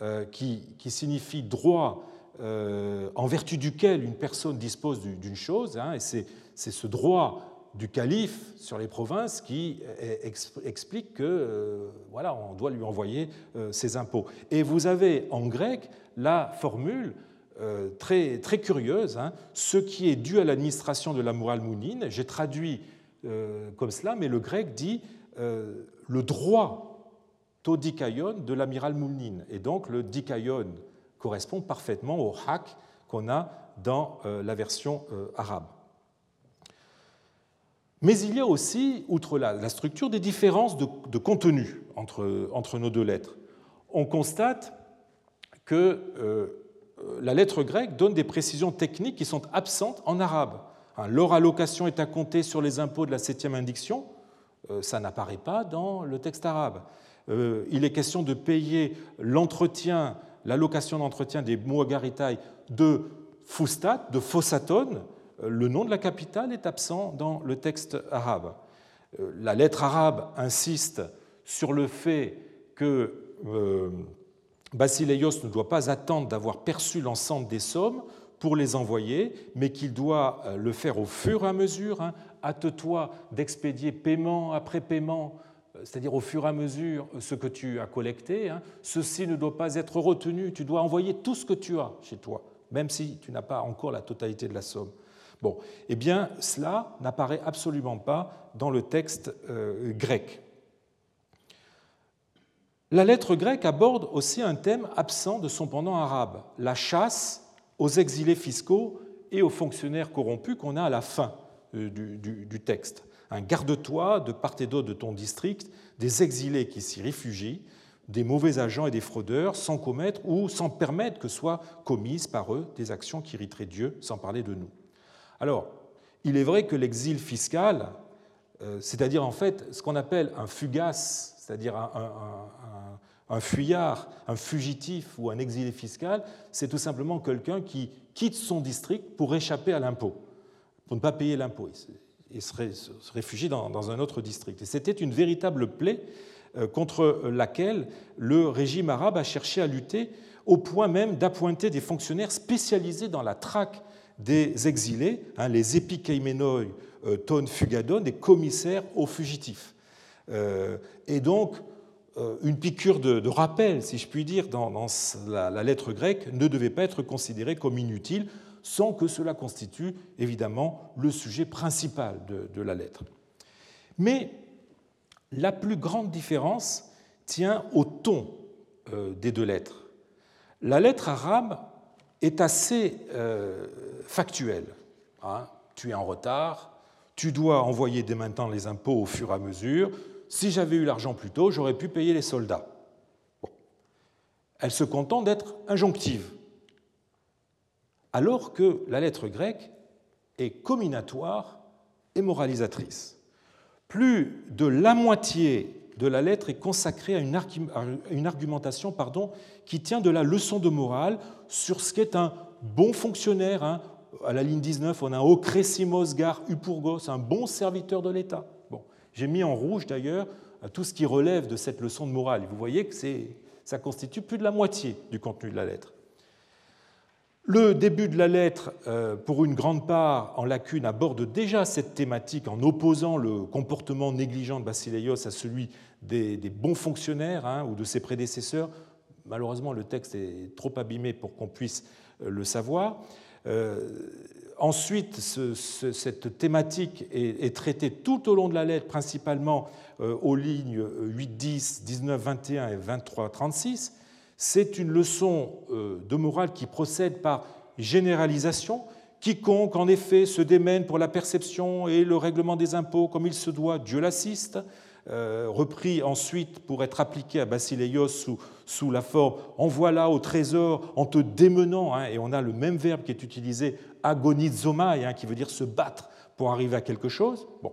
euh, qui, signifie droit euh, en vertu duquel une personne dispose d'une chose, hein, et c'est ce droit du calife sur les provinces qui euh, explique que voilà, on doit lui envoyer ses impôts. Et vous avez en grec la formule très, très curieuse, hein, ce qui est dû à l'administration de la morale mounine. J'ai traduit comme cela, mais le grec dit euh, le droit dikaion de l'amiral Moulnin. Et donc le dikaion correspond parfaitement au hak qu'on a dans euh, la version euh, arabe. Mais il y a aussi, outre la, structure, des différences de, contenu entre, entre, nos deux lettres. On constate que la lettre grecque donne des précisions techniques qui sont absentes en arabe. Hein, leur allocation est à compter sur les impôts de la septième indiction, euh, ça n'apparaît pas dans le texte arabe. Euh, il est question de payer l'entretien, l'allocation d'entretien des Muagaritai de Fustat, de Fossatone. Euh, le nom de la capitale est absent dans le texte arabe. La lettre arabe insiste sur le fait que Basileios ne doit pas attendre d'avoir perçu l'ensemble des sommes pour les envoyer, mais qu'il doit le faire au fur et à mesure, hein, hâte-toi d'expédier paiement après paiement, euh, c'est-à-dire au fur et à mesure euh, ce que tu as collecté. Hein. Ceci ne doit pas être retenu, tu dois envoyer tout ce que tu as chez toi, même si tu n'as pas encore la totalité de la somme. Bon, eh bien, cela n'apparaît absolument pas dans le texte euh, grec. La lettre grecque aborde aussi un thème absent de son pendant arabe, la chasse aux exilés fiscaux et aux fonctionnaires corrompus qu'on a à la fin euh, du, texte. Un garde-toi de part et d'autre de ton district des exilés qui s'y réfugient, des mauvais agents et des fraudeurs, sans commettre ou sans permettre que soient commises par eux des actions qui irriteraient Dieu, sans parler de nous. Alors, il est vrai que l'exil fiscal, euh, c'est-à-dire en fait ce qu'on appelle un fugace, c'est-à-dire un, fuyard, un fugitif ou un exilé fiscal, c'est tout simplement quelqu'un qui quitte son district pour échapper à l'impôt pour ne pas payer l'impôt. Il se réfugie dans un autre district. Et c'était une véritable plaie euh, contre laquelle le régime arabe a cherché à lutter au point même d'appointer des fonctionnaires spécialisés dans la traque des exilés, hein, les épikeimenoi euh, ton fugadon, des commissaires aux fugitifs. Euh, et donc, une piqûre de, rappel, si je puis dire, dans, la, lettre grecque ne devait pas être considérée comme inutile, sans que cela constitue évidemment le sujet principal de la lettre. Mais la plus grande différence tient au ton euh, des deux lettres. La lettre arabe est assez euh, factuelle. Hein. tu es en retard, tu dois envoyer dès maintenant les impôts au fur et à mesure. Si j'avais eu l'argent plus tôt, j'aurais pu payer les soldats. Elle se contente d'être injonctive, alors que la lettre grecque est comminatoire et moralisatrice. Plus de la moitié de la lettre est consacrée à une argumentation qui tient de la leçon de morale sur ce qu'est un bon fonctionnaire. Hein. À la ligne 19, on a Okresimos gar upurgos, un bon serviteur de l'État. J'ai mis en rouge d'ailleurs tout ce qui relève de cette leçon de morale. Vous voyez que ça constitue plus de la moitié du contenu de la lettre. Le début de la lettre, euh, pour une grande part en lacune, aborde déjà cette thématique en opposant le comportement négligent de Basileios à celui des, bons fonctionnaires hein, ou de ses prédécesseurs. Malheureusement, le texte est trop abîmé pour qu'on puisse euh, le savoir. Euh, ensuite, cette thématique est, traitée tout au long de la lettre, principalement aux lignes 8, 10, 19, 21 et 23, 36 c'est une leçon euh, de morale qui procède par généralisation. Quiconque, en effet, se démène pour la perception et le règlement des impôts comme il se doit, Dieu l'assiste. Euh, repris ensuite pour être appliqué à Basileios sous, la forme envoie-la au trésor en te démenant, hein, et on a le même verbe qui est utilisé, agonizomai, hein, qui veut dire se battre pour arriver à quelque chose. Bon,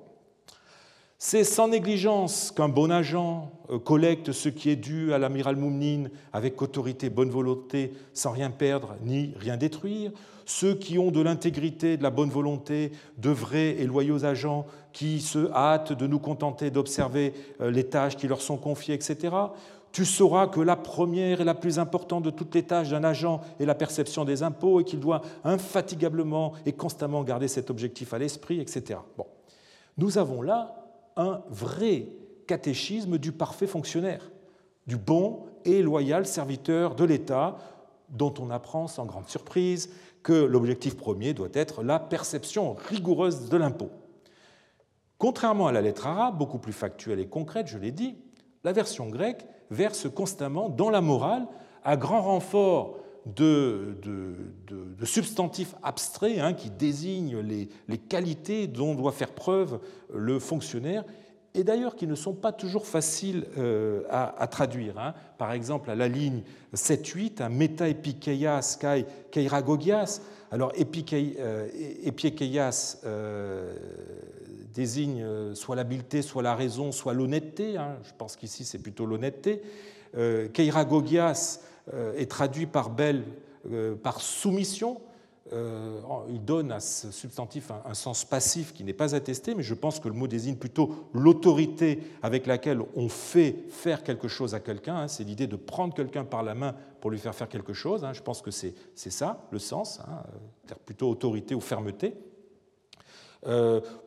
c'est sans négligence qu'un bon agent euh, collecte ce qui est dû à l'amiral Moumnine avec autorité, bonne volonté, sans rien perdre ni rien détruire. Ceux qui ont de l'intégrité, de la bonne volonté, de vrais et loyaux agents qui se hâtent de nous contenter d'observer euh, les tâches qui leur sont confiées, etc. Tu sauras que la première et la plus importante de toutes les tâches d'un agent est la perception des impôts et qu'il doit infatigablement et constamment garder cet objectif à l'esprit, etc. Bon. Nous avons là un vrai catéchisme du parfait fonctionnaire, du bon et loyal serviteur de l'État, dont on apprend sans grande surprise que l'objectif premier doit être la perception rigoureuse de l'impôt. Contrairement à la lettre arabe, beaucoup plus factuelle et concrète, je l'ai dit, la version grecque verse constamment dans la morale, à grand renfort de, substantifs abstraits hein, qui désignent les, qualités dont doit faire preuve le fonctionnaire, et d'ailleurs qui ne sont pas toujours faciles euh, à, traduire. Hein. Par exemple, à la ligne 7-8, un meta epikeias kai keiragogias. Alors, euh, epikeias euh, désigne soit l'habileté, soit la raison, soit l'honnêteté. Hein. Je pense qu'ici, c'est plutôt l'honnêteté. keiragogias euh, est traduit par belle euh, par soumission. Euh, il donne à ce substantif un, sens passif qui n'est pas attesté, mais je pense que le mot désigne plutôt l'autorité avec laquelle on fait faire quelque chose à quelqu'un. Hein. C'est l'idée de prendre quelqu'un par la main pour lui faire faire quelque chose. Hein. Je pense que c'est ça le sens, hein, plutôt autorité ou fermeté.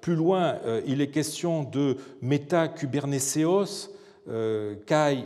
Plus loin, il est question de meta kuberneseos kai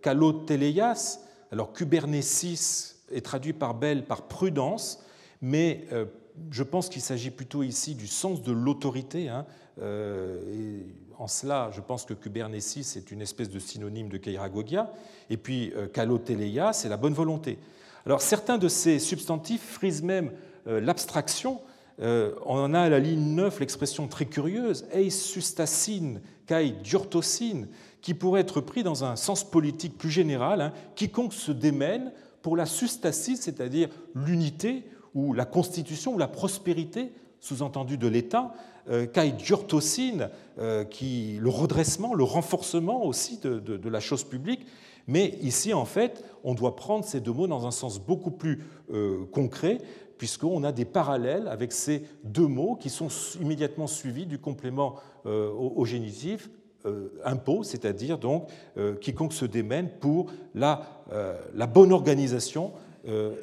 kaloteleias, alors Kubernetes est traduit par Bell par prudence, mais euh, je pense qu'il s'agit plutôt ici du sens de l'autorité. Hein. Euh, en cela, je pense que Kubernetes est une espèce de synonyme de Keiragogia. Et puis euh, Kaloteleia, c'est la bonne volonté. Alors certains de ces substantifs frisent même l'abstraction. On en a à la ligne 9 l'expression très curieuse, eis sustacine kai diurtocine, qui pourrait être pris dans un sens politique plus général, hein. quiconque se démène pour la sustacie, c'est-à-dire l'unité ou la constitution ou la prospérité, sous-entendu de l'État, euh, kai diortocine, euh, qui, le redressement, le renforcement aussi de, la chose publique. Mais ici, en fait, on doit prendre ces deux mots dans un sens beaucoup plus euh, concret, puisqu'on a des parallèles avec ces deux mots qui sont immédiatement suivis du complément au génitif euh, impôt, c'est-à-dire donc euh, quiconque se démène pour la, euh, la bonne organisation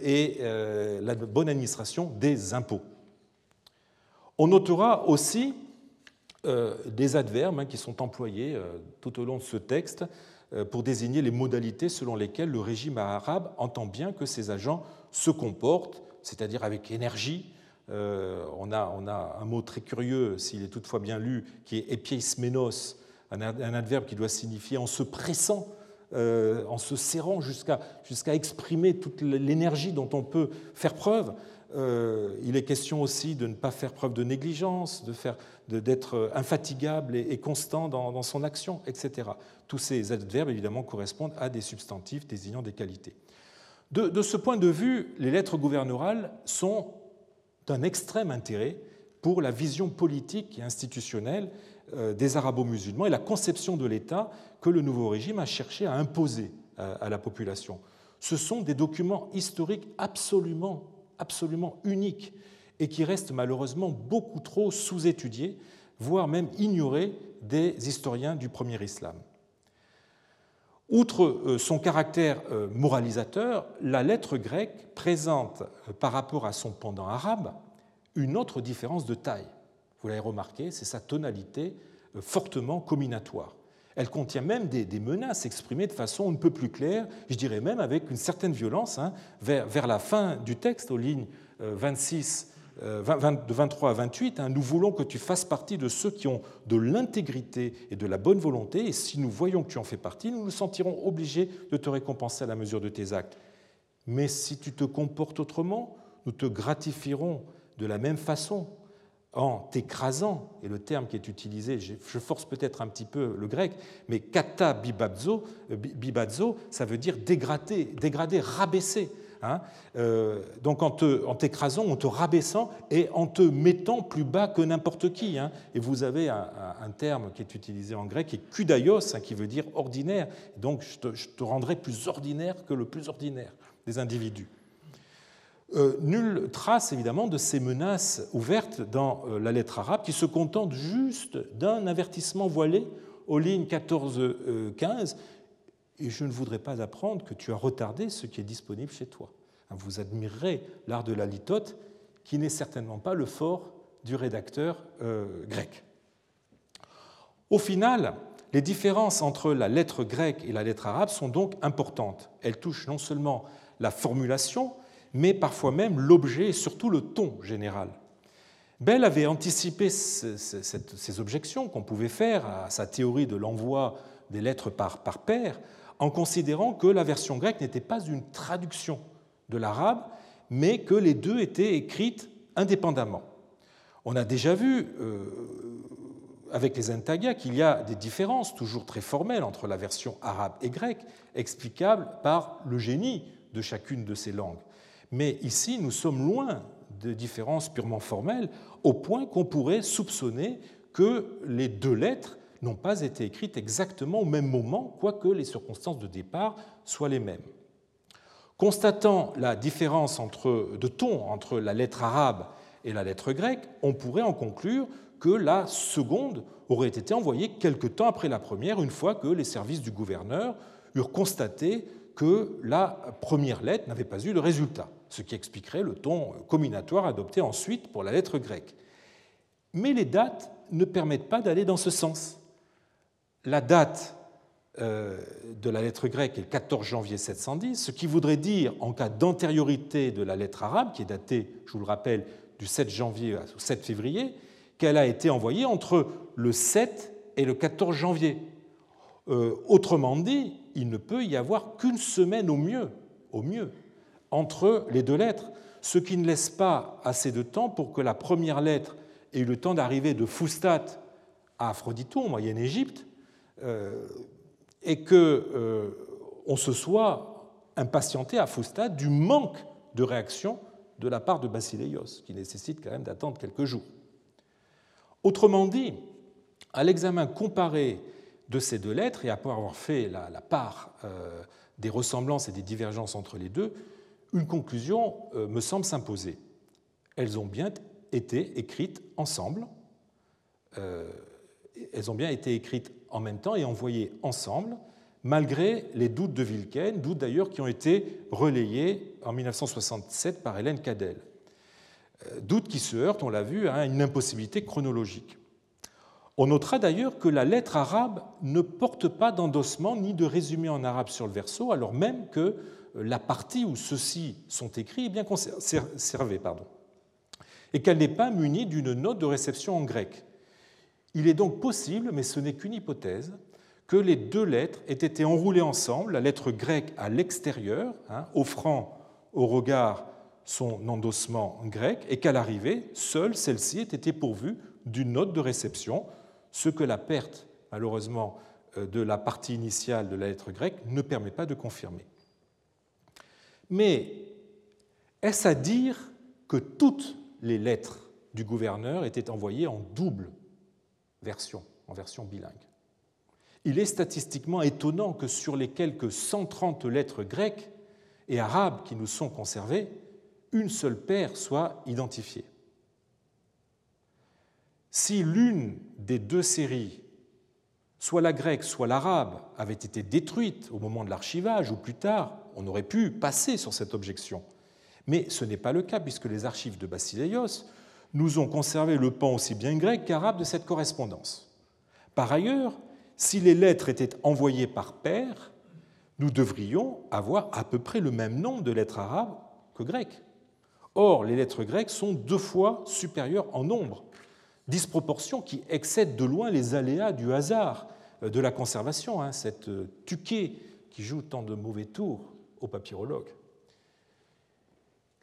et la bonne administration des impôts. On notera aussi des adverbes hein, qui sont employés tout au long de ce texte. pour désigner les modalités selon lesquelles le régime arabe entend bien que ses agents se comportent, c'est-à-dire avec énergie. on, a, on, a, un mot très curieux, s'il est toutefois bien lu, qui est epiesmenos, un, adverbe qui doit signifier en se pressant euh, en se serrant jusqu'à exprimer toute l'énergie dont on peut faire preuve. Euh, il est question aussi de ne pas faire preuve de négligence, d'être infatigable et, constant dans, son action, etc. Tous ces adverbes, évidemment, correspondent à des substantifs désignant des qualités. De, ce point de vue, les lettres gouverneurales sont d'un extrême intérêt pour la vision politique et institutionnelle euh, des arabo-musulmans et la conception de l'État que le nouveau régime a cherché à imposer à la population. Ce sont des documents historiques absolument, absolument uniques et qui restent malheureusement beaucoup trop sous-étudiés, voire même ignorés des historiens du premier islam. Outre euh, son caractère euh, moralisateur, la lettre grecque présente par rapport à son pendant arabe une autre différence de taille. Vous l'avez remarqué, c'est sa tonalité euh, fortement combinatoire. Elle contient même des, menaces exprimées de façon un peu plus claire, je dirais même avec une certaine violence, hein, vers, la fin du texte, aux lignes 26, euh, euh, de 23 à 28. Hein, nous voulons que tu fasses partie de ceux qui ont de l'intégrité et de la bonne volonté, et si nous voyons que tu en fais partie, nous nous sentirons obligés de te récompenser à la mesure de tes actes. Mais si tu te comportes autrement, nous te gratifierons de la même façon en t'écrasant, et le terme qui est utilisé, je force peut-être un petit peu le grec, mais kata bibazo, euh, bibazo ça veut dire dégrader, dégrader rabaisser. Hein. Euh, donc en t'écrasant, en, te rabaissant et en te mettant plus bas que n'importe qui. Hein. Et vous avez un, terme qui est utilisé en grec qui est kudaios, hein, qui veut dire ordinaire. Donc je te, rendrai plus ordinaire que le plus ordinaire des individus. Euh, nulle trace évidemment de ces menaces ouvertes dans euh, la lettre arabe qui se contente juste d'un avertissement voilé aux lignes 14-15 et je ne voudrais pas apprendre que tu as retardé ce qui est disponible chez toi. Vous admirerez l'art de la litote qui n'est certainement pas le fort du rédacteur euh, grec. Au final, les différences entre la lettre grecque et la lettre arabe sont donc importantes. Elles touchent non seulement la formulation, mais parfois même l'objet et surtout le ton général. Bell avait anticipé ces objections qu'on pouvait faire à sa théorie de l'envoi des lettres par, par en considérant que la version grecque n'était pas une traduction de l'arabe, mais que les deux étaient écrites indépendamment. On a déjà vu euh, avec les intagia qu'il y a des différences toujours très formelles entre la version arabe et grecque, explicables par le génie de chacune de ces langues. Mais ici, nous sommes loin de différences purement formelles, au point qu'on pourrait soupçonner que les deux lettres n'ont pas été écrites exactement au même moment, quoique les circonstances de départ soient les mêmes. Constatant la différence de ton entre la lettre arabe et la lettre grecque, on pourrait en conclure que la seconde aurait été envoyée quelque temps après la première, une fois que les services du gouverneur eurent constaté que la première lettre n'avait pas eu de résultat ce qui expliquerait le ton combinatoire adopté ensuite pour la lettre grecque. Mais les dates ne permettent pas d'aller dans ce sens. La date euh, de la lettre grecque est le 14 janvier 710, ce qui voudrait dire, en cas d'antériorité de la lettre arabe, qui est datée, je vous le rappelle, du 7 janvier au 7 février, qu'elle a été envoyée entre le 7 et le 14 janvier. Euh, autrement dit, il ne peut y avoir qu'une semaine au mieux, au mieux, entre les deux lettres, ce qui ne laisse pas assez de temps pour que la première lettre ait eu le temps d'arriver de Foustat à Aphrodito, en Moyenne-Égypte, et qu'on euh, se soit impatienté à Foustat du manque de réaction de la part de Basileios, qui nécessite quand même d'attendre quelques jours. Autrement dit, à l'examen comparé de ces deux lettres, et après avoir fait la, part euh, des ressemblances et des divergences entre les deux, une conclusion euh, me semble s'imposer. Elles ont bien été écrites ensemble, euh, elles ont bien été écrites en même temps et envoyées ensemble, malgré les doutes de Wilken, doutes d'ailleurs qui ont été relayés en 1967 par Hélène Cadel. Euh, doutes qui se heurtent, on l'a vu, à une impossibilité chronologique. On notera d'ailleurs que la lettre arabe ne porte pas d'endossement ni de résumé en arabe sur le verso, alors même que la partie où ceux-ci sont écrits est bien conservée, pardon, et qu'elle n'est pas munie d'une note de réception en grec. Il est donc possible, mais ce n'est qu'une hypothèse, que les deux lettres aient été enroulées ensemble, la lettre grecque à l'extérieur, hein, offrant au regard son endossement grec, et qu'à l'arrivée, seule celle-ci ait été pourvue d'une note de réception, ce que la perte, malheureusement, euh, de la partie initiale de la lettre grecque ne permet pas de confirmer. Mais est-ce à dire que toutes les lettres du gouverneur étaient envoyées en double version, en version bilingue Il est statistiquement étonnant que sur les quelques 130 lettres grecques et arabes qui nous sont conservées, une seule paire soit identifiée. Si l'une des deux séries, soit la grecque, soit l'arabe, avait été détruite au moment de l'archivage ou plus tard, on aurait pu passer sur cette objection. Mais ce n'est pas le cas, puisque les archives de Basileios nous ont conservé le pan aussi bien grec qu'arabe de cette correspondance. Par ailleurs, si les lettres étaient envoyées par paire, nous devrions avoir à peu près le même nombre de lettres arabes que grecques. Or, les lettres grecques sont deux fois supérieures en nombre, disproportion qui excède de loin les aléas du hasard euh, de la conservation, hein, cette euh, tuquée qui joue tant de mauvais tours aux papyrologues.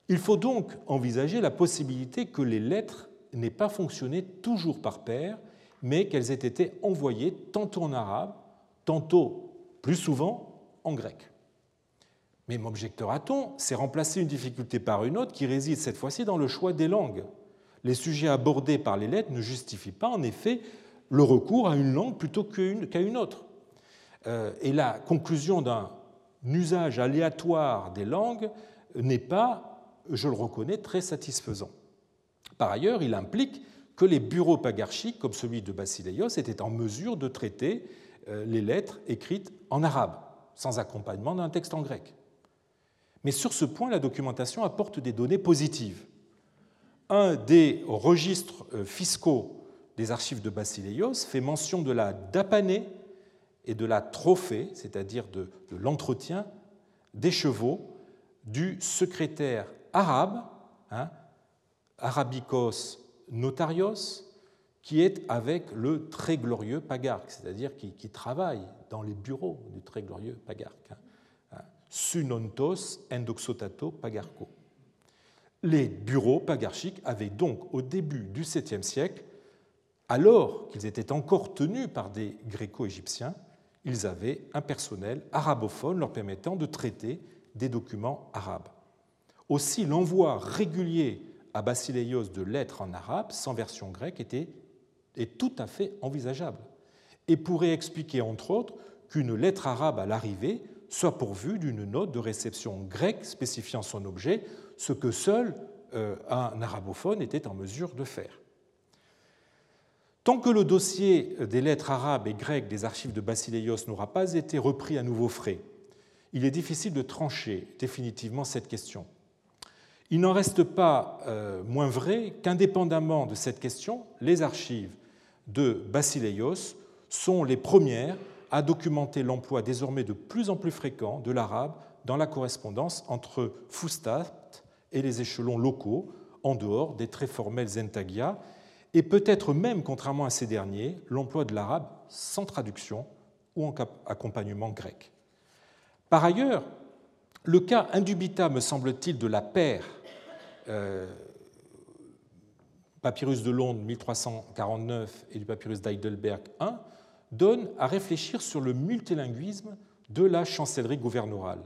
Il faut donc envisager la possibilité que les lettres n'aient pas fonctionné toujours par paire, mais qu'elles aient été envoyées tantôt en arabe, tantôt, plus souvent, en grec. Mais m'objectera-t-on, c'est remplacer une difficulté par une autre qui réside cette fois-ci dans le choix des langues. Les sujets abordés par les lettres ne justifient pas, en effet, le recours à une langue plutôt qu'à une autre. Euh, et la conclusion d'un usage aléatoire des langues n'est pas, je le reconnais, très satisfaisant. Par ailleurs, il implique que les bureaux pagarchiques, comme celui de Basileios, étaient en mesure de traiter euh, les lettres écrites en arabe, sans accompagnement d'un texte en grec. Mais sur ce point, la documentation apporte des données positives. Un des registres euh, fiscaux des archives de Basileios fait mention de la dapanée et de la trophée, c'est-à-dire de, l'entretien des chevaux du secrétaire arabe, hein, Arabicos Notarios, qui est avec le très glorieux pagarque, c'est-à-dire qui, travaille dans les bureaux du très glorieux pagarque. Hein. Hein, Sunontos endoxotato pagarco. Les bureaux pagarchiques avaient donc, au début du 7e siècle, alors qu'ils étaient encore tenus par des gréco-égyptiens, ils avaient un personnel arabophone leur permettant de traiter des documents arabes. Aussi, l'envoi régulier à Basileios de lettres en arabe sans version grecque était, est tout à fait envisageable et pourrait expliquer, entre autres, qu'une lettre arabe à l'arrivée soit pourvue d'une note de réception grecque spécifiant son objet, ce que seul euh, un arabophone était en mesure de faire. Tant que le dossier des lettres arabes et grecques des archives de Basileios n'aura pas été repris à nouveau frais, il est difficile de trancher définitivement cette question. Il n'en reste pas euh, moins vrai qu'indépendamment de cette question, les archives de Basileios sont les premières à documenter l'emploi désormais de plus en plus fréquent de l'arabe dans la correspondance entre Fustat et les échelons locaux, en dehors des très formels zentagia et peut-être même, contrairement à ces derniers, l'emploi de l'arabe sans traduction ou en accompagnement grec. Par ailleurs, le cas indubitable, me semble-t-il, de la paire papyrus de Londres 1349 et du papyrus d'Heidelberg 1 donne à réfléchir sur le multilinguisme de la chancellerie gouverneurale.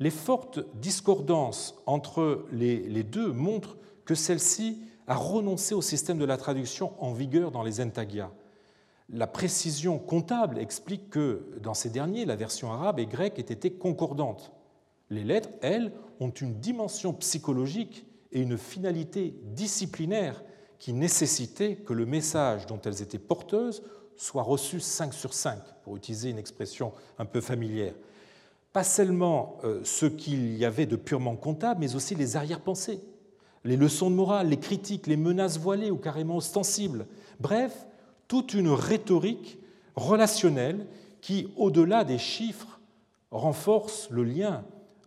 Les fortes discordances entre les deux montrent que celle-ci a renoncé au système de la traduction en vigueur dans les entagia. La précision comptable explique que dans ces derniers, la version arabe et grecque aient été concordantes. Les lettres, elles, ont une dimension psychologique et une finalité disciplinaire qui nécessitaient que le message dont elles étaient porteuses soit reçu 5 sur 5, pour utiliser une expression un peu familière. Pas seulement euh, ce qu'il y avait de purement comptable, mais aussi les arrière-pensées les leçons de morale, les critiques, les menaces voilées ou carrément ostensibles. Bref, toute une rhétorique relationnelle qui, au-delà des chiffres, renforce le lien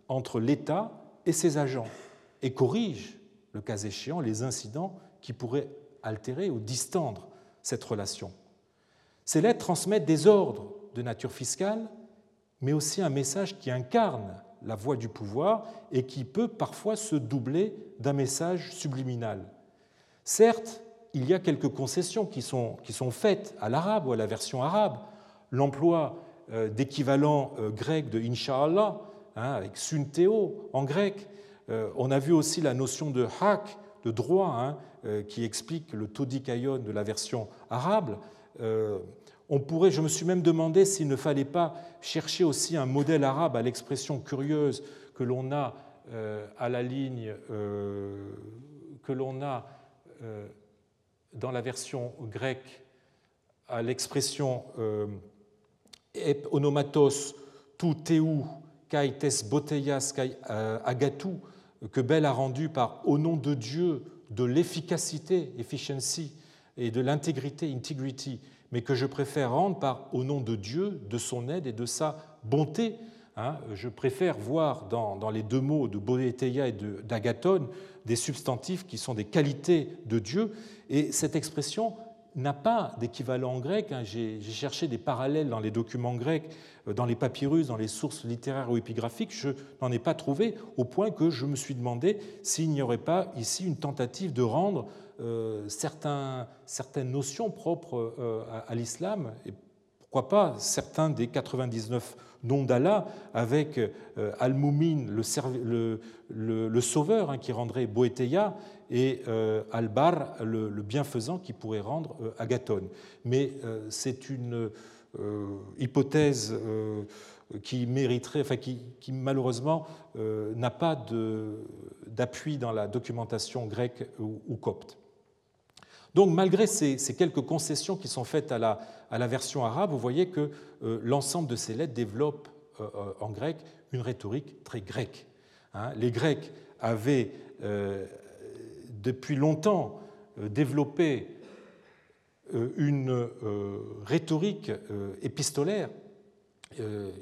entre l'État et ses agents et corrige, le cas échéant, les incidents qui pourraient altérer ou distendre cette relation. Ces lettres transmettent des ordres de nature fiscale, mais aussi un message qui incarne la voie du pouvoir et qui peut parfois se doubler d'un message subliminal. Certes, il y a quelques concessions qui sont, qui sont faites à l'arabe ou à la version arabe. L'emploi euh, d'équivalent euh, grec de Inch'Allah, hein, avec sunteo en grec. Euh, on a vu aussi la notion de haq, de droit, hein, qui explique le todikayon de la version arabe. On pourrait, je me suis même demandé s'il ne fallait pas chercher aussi un modèle arabe à l'expression curieuse que l'on a à la ligne que l'on a dans la version grecque à l'expression onomatos tu teu kai tes boteias kai euh, agatu que Bell a rendu par au nom de Dieu de l'efficacité efficiency et de l'intégrité integrity mais que je préfère rendre par au nom de Dieu de son aide et de sa bonté hein. je préfère voir dans, dans, les deux mots de Boeteia et d'Agathon des substantifs qui sont des qualités de Dieu. Et cette expression n'a pas d'équivalent en grec. Hein. J'ai cherché des parallèles dans les documents grecs, euh, dans les papyrus, dans les sources littéraires ou épigraphiques. Je n'en ai pas trouvé, au point que je me suis demandé s'il n'y aurait pas ici une tentative de rendre euh, certaines notions propres euh, à, l'islam, pourquoi pas certains des 99 noms d'Allah, avec Al-Moumin, le, sauveur, hein, qui rendrait Boéteya, et euh, Albar, le, bienfaisant qui pourrait rendre euh, Agathon. Mais euh, c'est une hypothèse qui mériterait, enfin qui, malheureusement n'a pas d'appui dans la documentation grecque ou, copte. Donc malgré ces, quelques concessions qui sont faites à la, à la version arabe, vous voyez que l'ensemble de ces lettres développe en grec une rhétorique très grecque. Hein. Les Grecs avaient depuis longtemps euh, développé euh, une euh, rhétorique épistolaire.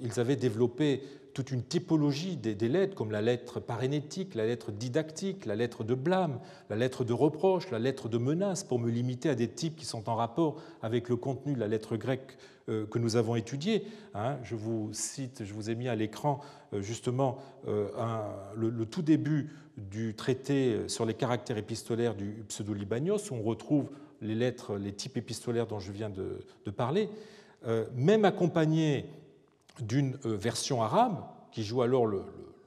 Ils avaient développé toute une typologie des, lettres, comme la lettre parénétique, la lettre didactique, la lettre de blâme, la lettre de reproche, la lettre de menace, pour me limiter à des types qui sont en rapport avec le contenu de la lettre grecque que nous avons étudiée. Hein. Je vous cite, je vous ai mis à l'écran justement le, tout début du traité sur les caractères épistolaires du pseudo-libanios, où on retrouve les lettres, les types épistolaires dont je viens de, parler, euh, même accompagné d'une euh, version arabe, qui joue alors le,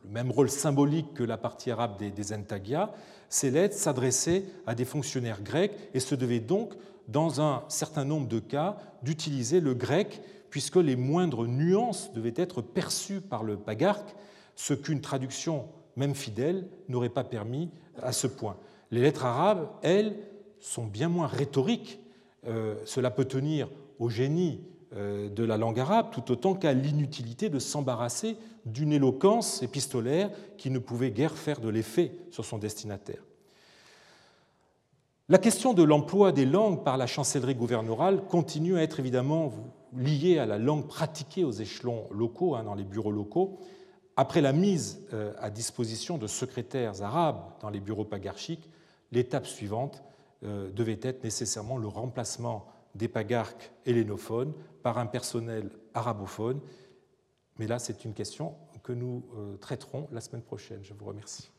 même rôle symbolique que la partie arabe des, des Entagia, ces lettres s'adressaient à des fonctionnaires grecs et se devaient donc, dans un certain nombre de cas, d'utiliser le grec, puisque les moindres nuances devaient être perçues par le pagarque, ce qu'une traduction même fidèle, n'aurait pas permis à ce point. Les lettres arabes, elles, sont bien moins rhétoriques. Euh, cela peut tenir au génie de la langue arabe tout autant qu'à l'inutilité de s'embarrasser d'une éloquence épistolaire qui ne pouvait guère faire de l'effet sur son destinataire. La question de l'emploi des langues par la chancellerie gouverneurale continue à être évidemment liée à la langue pratiquée aux échelons locaux, hein, dans les bureaux locaux, après la mise euh, à disposition de secrétaires arabes dans les bureaux pagarchiques, l'étape suivante euh, devait être nécessairement le remplacement des pagarques hellénophones par un personnel arabophone. Mais là, c'est une question que nous euh, traiterons la semaine prochaine. Je vous remercie.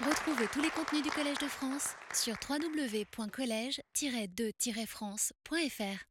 Retrouvez tous les contenus du Collège de France sur www.colège-2-france.fr.